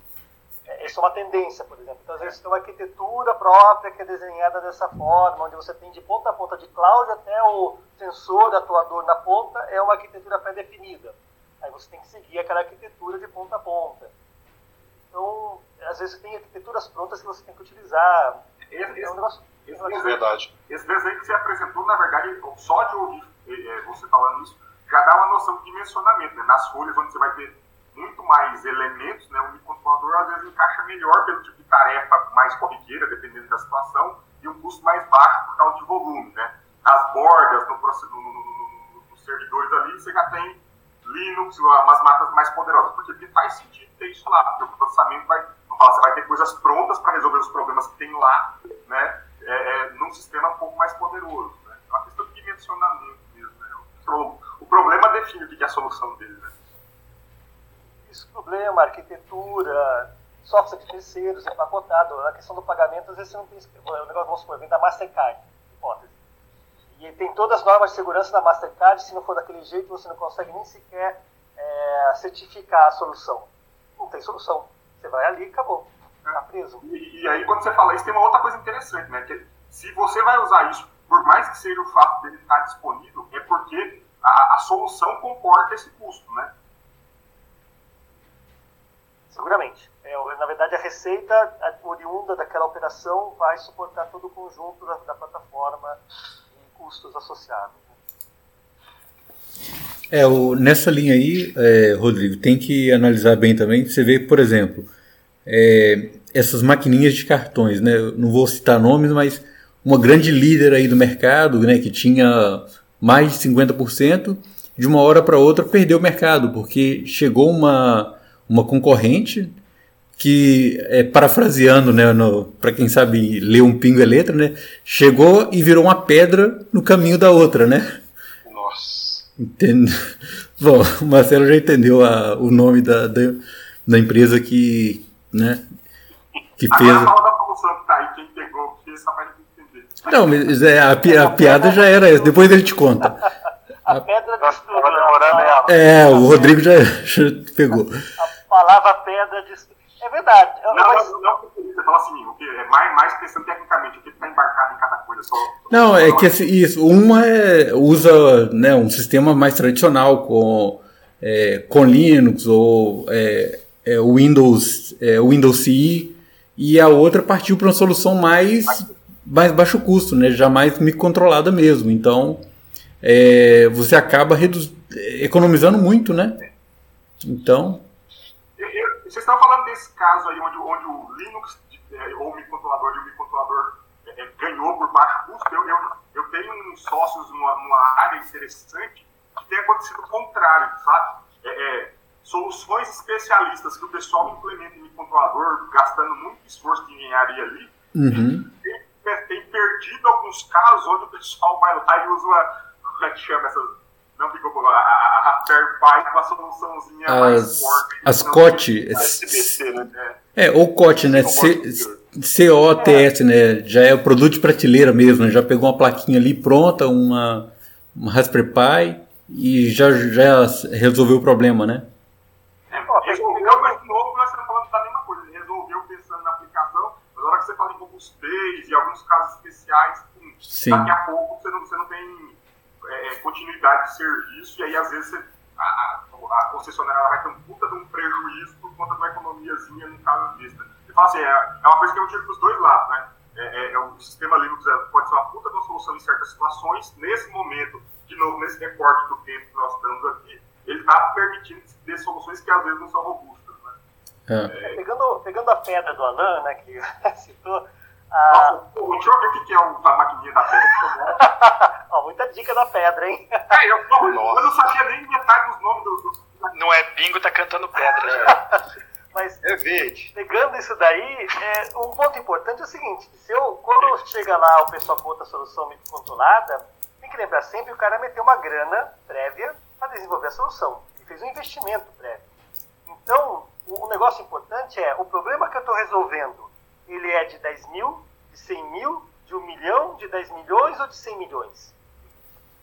Isso é uma tendência, por exemplo. Então, às vezes, tem uma arquitetura própria que é desenhada dessa forma, onde você tem de ponta a ponta de cloud até o sensor atuador na ponta, é uma arquitetura pré-definida. Aí você tem que seguir aquela arquitetura de ponta a ponta. Então, às vezes, tem arquiteturas prontas que você tem que utilizar. Esse, é esse, é verdade. Esse desenho que você apresentou, na verdade, só de ouvir é, você falando isso, já dá uma noção de dimensionamento. Né? Nas folhas, onde você vai ter muito mais elementos, né? o microcontrolador às vezes encaixa melhor pelo tipo de tarefa mais corriqueira, dependendo da situação, e um custo mais baixo por causa de volume. Né? Nas bordas, no, no, no, nos servidores ali, você já tem Linux, umas máquinas mais poderosas, porque faz sentido ter isso lá, porque o processamento vai, você vai ter coisas prontas para resolver os problemas que tem lá, né? É, é, num sistema um pouco mais poderoso. Né? É uma questão de dimensionamento mesmo. Né? O, o problema define o que é a solução dele. Né? Esse problema, arquitetura, software de terceiros, empacotado. A questão do pagamento, às vezes você não tem. O negócio, vamos supor, vem da Mastercard, hipótese. E tem todas as normas de segurança da Mastercard, se não for daquele jeito, você não consegue nem sequer é, certificar a solução. Não tem solução. Você vai ali e acabou. Tá preso. E, e, aí, quando você fala isso, tem uma outra coisa interessante, né? Que se você vai usar isso, por mais que seja o fato dele estar disponível, é porque a, a solução comporta esse custo, né? Seguramente. É, na verdade, a receita oriunda daquela operação vai suportar todo o conjunto da, da plataforma e custos associados. Né? É, o, nessa linha aí, é, Rodrigo, tem que analisar bem também. Você vê, por exemplo, é, essas maquininhas de cartões, né? Não vou citar nomes, mas uma grande líder aí do mercado, né, que tinha mais de 50%, de uma hora para outra perdeu o mercado, porque chegou uma, uma concorrente que, é, parafraseando, né, para quem sabe ler um pingo é letra, né, chegou e virou uma pedra no caminho da outra, né? Nossa. Entendo. [LAUGHS] Bom, o Marcelo já entendeu a, o nome da, da, da empresa que, né, que fez. Agora fala da promoção que tá aí, quem pegou, porque essa vai entender. Não, mas é, a, a piada já era essa, depois ele te conta. A pedra de estudo. É, o Rodrigo já, [LAUGHS] já pegou. A palavra pedra de. É verdade. Não, mas... não, não, você fala assim, o que é mais, mais pensando tecnicamente, o que está embarcado em cada coisa. Só, não, é que assim, isso, uma é, usa né, um sistema mais tradicional com, é, com Linux ou é, é, Windows, é, Windows CE e a outra partiu para uma solução mais, mais baixo custo, né, já mais microcontrolada mesmo. Então, é, você acaba economizando muito, né? Então, estão falando desse caso aí onde, onde o Linux, é, ou o microcontrolador e o microcontrolador é, é, ganhou por baixo custo. Eu, eu, eu tenho uns sócios numa, numa, área interessante que tem acontecido o contrário, sabe? É, é, soluções especialistas que o pessoal implementa em microcontrolador, gastando muito esforço de engenharia ali, uhum. tem, tem, perdido alguns casos onde o pessoal vai lá e usa uma, como é que chama essas não ficou boa. A, a, a Fairpie com a soluçãozinha as, mais forte. As COT. Né? É, ou COT, né? C-O-T-S, né? Já é o produto de prateleira mesmo, né? Já pegou uma plaquinha ali pronta, uma, uma Raspberry Pi e já, já resolveu o problema, né? É, resolveu, mas de novo nós estamos falando da mesma coisa. Ele resolveu pensando na aplicação, mas na hora que você fala em robustez e alguns casos especiais, Sim. daqui a pouco você não, você não tem é, é, continuidade de serviço, e aí às vezes você, a, a, concessionária vai ter um puta de um prejuízo por conta de uma economiazinha no caso disso. Você fala assim, é, é uma coisa que eu tiro dos dois lados, né? É, é, é, o sistema Linux pode ser uma puta de uma solução em certas situações. Nesse momento, de novo, nesse recorte do tempo que nós estamos aqui, ele está permitindo ter soluções que às vezes não são robustas. Né? É. Pegando, pegando a pedra do Alan, né, que [LAUGHS] citou, ah, Nossa, deixa eu ver o que é a maquininha da pedra, [LAUGHS] Ó, muita dica da pedra, hein? É, eu, eu, eu não sabia nem metade dos nomes do. Não é bingo, tá cantando pedra já. [LAUGHS] Mas é verde. pegando isso daí, é, um ponto importante é o seguinte: se eu, quando chega lá o pessoal com outra solução muito controlada, tem que lembrar sempre que o cara meteu uma grana prévia para desenvolver a solução. Ele fez um investimento prévio. Então, o, o negócio importante é o problema que eu estou resolvendo ele é de 10 mil, de 100 mil, de 1 milhão, de 10 milhões ou de 100 milhões?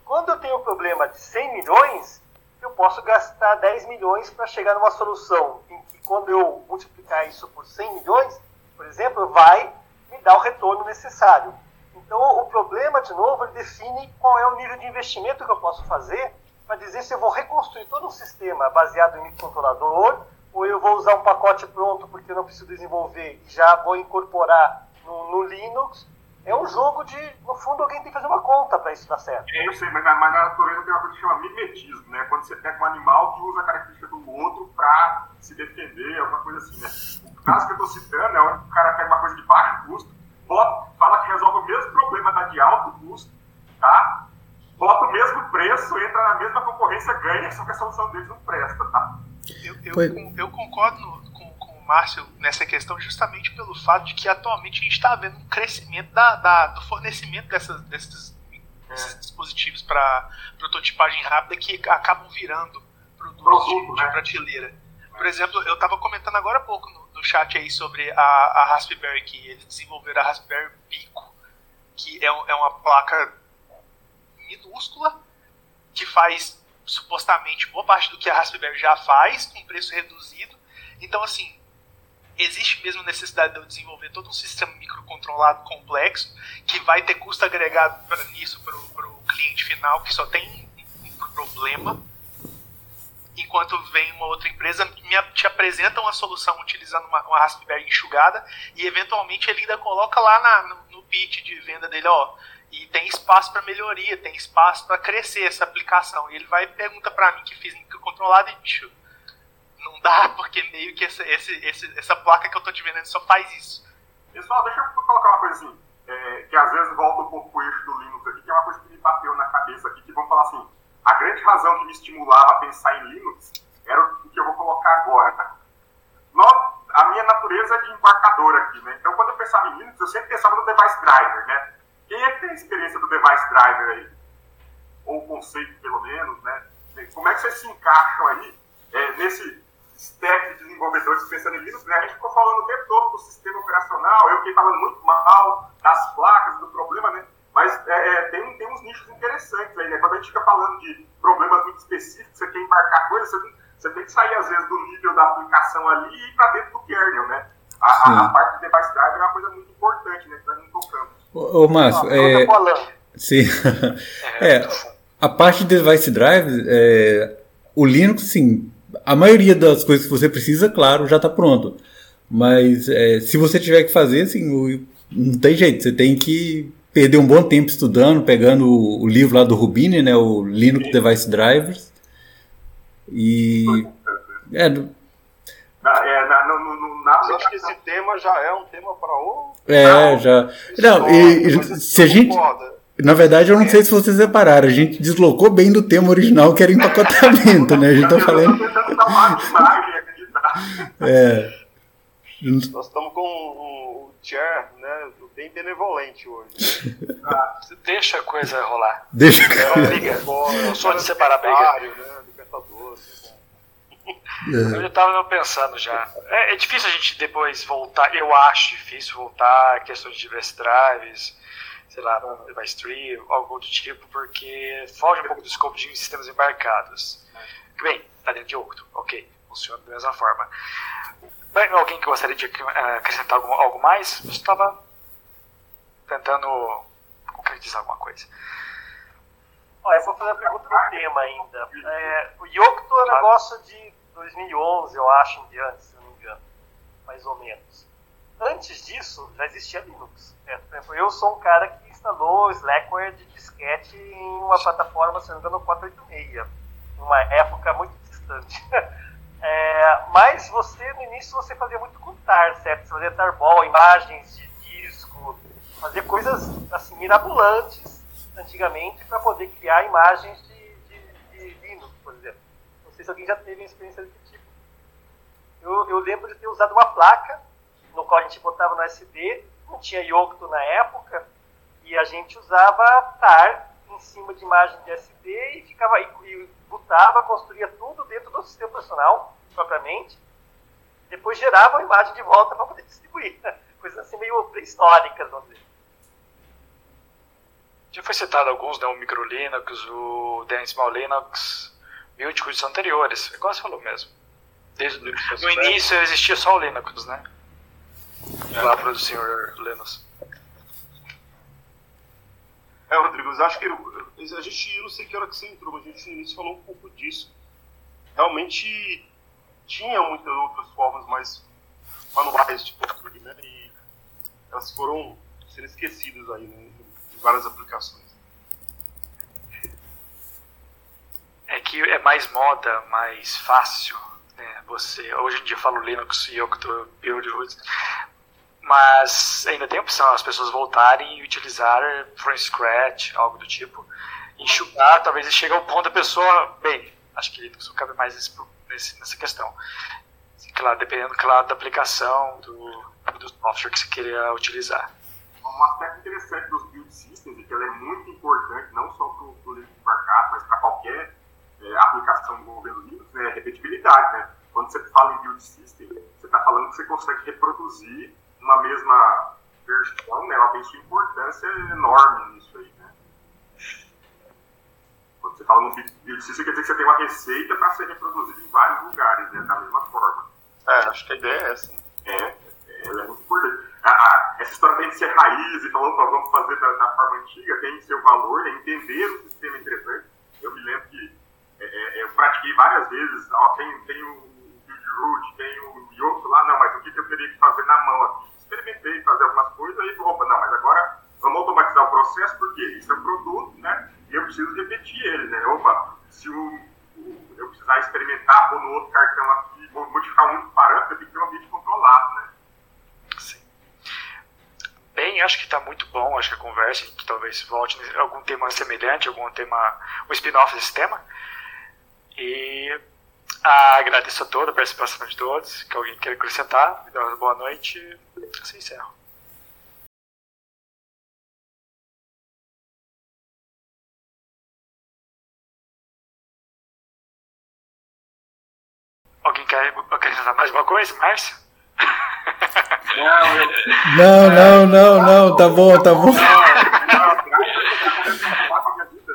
Quando eu tenho um problema de 100 milhões, eu posso gastar 10 milhões para chegar numa solução em que, quando eu multiplicar isso por 100 milhões, por exemplo, vai me dar o retorno necessário. Então, o problema, de novo, ele define qual é o nível de investimento que eu posso fazer para dizer se eu vou reconstruir todo um sistema baseado em microcontrolador ou eu vou usar um pacote pronto porque eu não preciso desenvolver e já vou incorporar no, no Linux. É um jogo de, no fundo, alguém tem que fazer uma conta para isso dar certo. É, eu sei, mas na, mas na natureza tem uma coisa que chama mimetismo, né? Quando você pega um animal que usa a característica do outro para se defender, alguma coisa assim, né? O caso que eu estou citando é onde o cara pega uma coisa de baixo custo, bota, fala que resolve o mesmo problema da de alto custo, tá? Bota o mesmo preço, entra na mesma concorrência, ganha, só que a solução deles não presta, tá? Eu, eu, eu concordo com, com o Márcio nessa questão justamente pelo fato de que atualmente a gente está vendo um crescimento da, da, do fornecimento dessas, desses, desses dispositivos para prototipagem rápida que acabam virando produtos de, de, né? prateleira. Por exemplo, eu estava comentando agora há pouco no, no, no chat aí sobre a, a Raspberry que eles desenvolveram a Raspberry Pico, que é, é uma placa minúscula que faz supostamente boa parte do que a Raspberry já faz com preço reduzido. Então, assim, existe mesmo necessidade de eu desenvolver todo um sistema microcontrolado complexo que vai ter custo agregado para nisso para o cliente final que só tem um problema enquanto vem uma outra empresa me, te apresenta uma solução utilizando uma, uma Raspberry enxugada e eventualmente ele ainda coloca lá na, no, no pitch de venda dele, ó, e tem espaço para melhoria, tem espaço para crescer essa aplicação. E ele vai e pergunta para mim que fiz controlado e bicho, não dá [LAUGHS] porque meio que essa, esse, essa placa que eu tô te vendendo só faz isso. Pessoal, deixa eu colocar uma coisa assim, é, que às vezes volta um pouco o eixo do Linux aqui, que é uma coisa que me bateu na cabeça aqui, que vamos falar assim, a grande razão que me estimulava a pensar em Linux era o que eu vou colocar agora. a minha natureza é de embarcador aqui, né? Então, quando eu pensava em Linux, eu sempre pensava no device driver, né? Quem é que tem a experiência do device driver aí? Ou o conceito, pelo menos, né? Como é que vocês se encaixam aí é, nesse stack de desenvolvedores pensando em Linux? Né? A gente ficou falando o tempo todo do sistema operacional, eu fiquei falando muito mal das placas, do problema, né? Mas é, é, tem, tem uns nichos interessantes aí, né? Quando a gente fica falando de problemas muito específicos, você quer embarcar coisas, você, você tem que sair, às vezes, do nível da aplicação ali e ir para dentro do kernel, né? A, a, a, parte do device driver é uma coisa muito importante, né? Que nós não tocamos. Ô, ô Márcio, ah, é... Sim. é, [LAUGHS] a parte de device drive, é, o Linux, sim, a maioria das coisas que você precisa, claro, já está pronto. Mas é, se você tiver que fazer, assim, o, não tem jeito, você tem que perder um bom tempo estudando, pegando o, o livro lá do Rubini, né, o Linux Device Drivers. E. É, no, é, acho que esse tema já é um tema para outro. É, já. Não, e, e se a gente. Na verdade, eu não sei se vocês repararam, a gente deslocou bem do tema original, que era empacotamento, né? A gente tá falando. é. Nós estamos com o chair, né? bem benevolente hoje. Ah, deixa a coisa rolar. Deixa. Não briga. Não sou de separar briga. Né? Libertadores. É. Eu estava pensando já. É, é, difícil a gente depois voltar. Eu acho difícil voltar a questões de device drives, sei lá, device tree, algo do tipo, porque foge um pouco do escopo de sistemas embarcados. Bem, tá dentro de Octo, ok, funciona da mesma forma. Bem, alguém que gostaria de acrescentar algo, algo mais? Você estava tentando concretizar alguma coisa. Olha, eu vou fazer a pergunta do tema ainda. É, o Yocto é um negócio de 2011, eu acho, em diante, se não me engano. Mais ou menos. Antes disso, já existia Linux. É, eu sou um cara que instalou Slackware de disquete em uma plataforma, se não me engano, 486. Numa época muito distante. [LAUGHS] É, mas você, no início, você fazia muito com tar, certo? Você fazia tarball, imagens de disco, fazia coisas assim mirabolantes antigamente para poder criar imagens de, de, de, Linux, por exemplo. Não sei se alguém já teve uma experiência desse tipo. Eu, eu lembro de ter usado uma placa no qual a gente botava no SD, não tinha Yocto na época, e a gente usava TAR em cima de imagem de SD e ficava e, e botava, construía tudo dentro do sistema operacional propriamente, depois gerava a imagem de volta para poder [LAUGHS] distribuir. Coisas assim meio pré-históricas, vamos dizer. Já foi citado alguns, né? O Micro Linux, o Small Linux, mil de coisas anteriores, igual você falou mesmo. Desde o no início existia só o Linux, né? É. Lá para o senhor Linux. É, Rodrigo, eu acho que a gente, eu não sei que hora que você entrou, mas a gente no início falou um pouco disso. Realmente tinha muitas outras formas mais manuais de construir, né? E elas foram sendo esquecidas aí, né? Várias aplicações. É que é mais moda, mais fácil. Né? Você, hoje em dia eu falo Linux e Octo Build, mas ainda tem a opção as pessoas voltarem e utilizar from scratch, algo do tipo. Enxugar, talvez chegue ao ponto da pessoa, bem, acho que Linux não cabe mais nesse, nessa questão. Claro, dependendo claro, da aplicação, do, do software que você queria utilizar. Um aspecto interessante dos build systems é que ela é muito importante, não só para o Linux embarcado, mas para qualquer é, aplicação envolvendo Linux, né, é repetibilidade. Né? Quando você fala em build system, você está falando que você consegue reproduzir uma mesma versão, né? Ela tem sua importância enorme nisso aí, né? Quando você fala no bioticisto, quer dizer que você tem uma receita para ser reproduzida em vários lugares, né? Da mesma forma. É, acho que a ideia é essa. É, ela é muito importante. A, a, essa história tem que ser raiz e falando, vamos fazer da, da, forma antiga, tem seu valor, né? entender o sistema interessante. Eu me lembro que é, é, eu pratiquei várias vezes, ó, tem, tem o Root, tem o Yoko lá, não, mas o que, que eu teria que fazer na mão aqui? Experimentei fazer algumas coisas, aí opa, não, mas agora vamos automatizar o processo, porque isso é um produto, né? E eu preciso repetir ele, né? Opa, se o, o eu precisar experimentar pôr no outro cartão aqui, modificar um parâmetro, tenho que ter um ambiente controlado, né? Bem, acho que está muito bom, acho que a conversa, a gente talvez volte em algum tema semelhante, algum tema, um spin-off desse tema. E ah, agradeço a toda a participação de todos. Que alguém queira acrescentar, me dá uma boa noite. Assim encerro. Alguém quer acrescentar mais alguma coisa, Márcio? Não, não, não, não, tá bom, tá bom.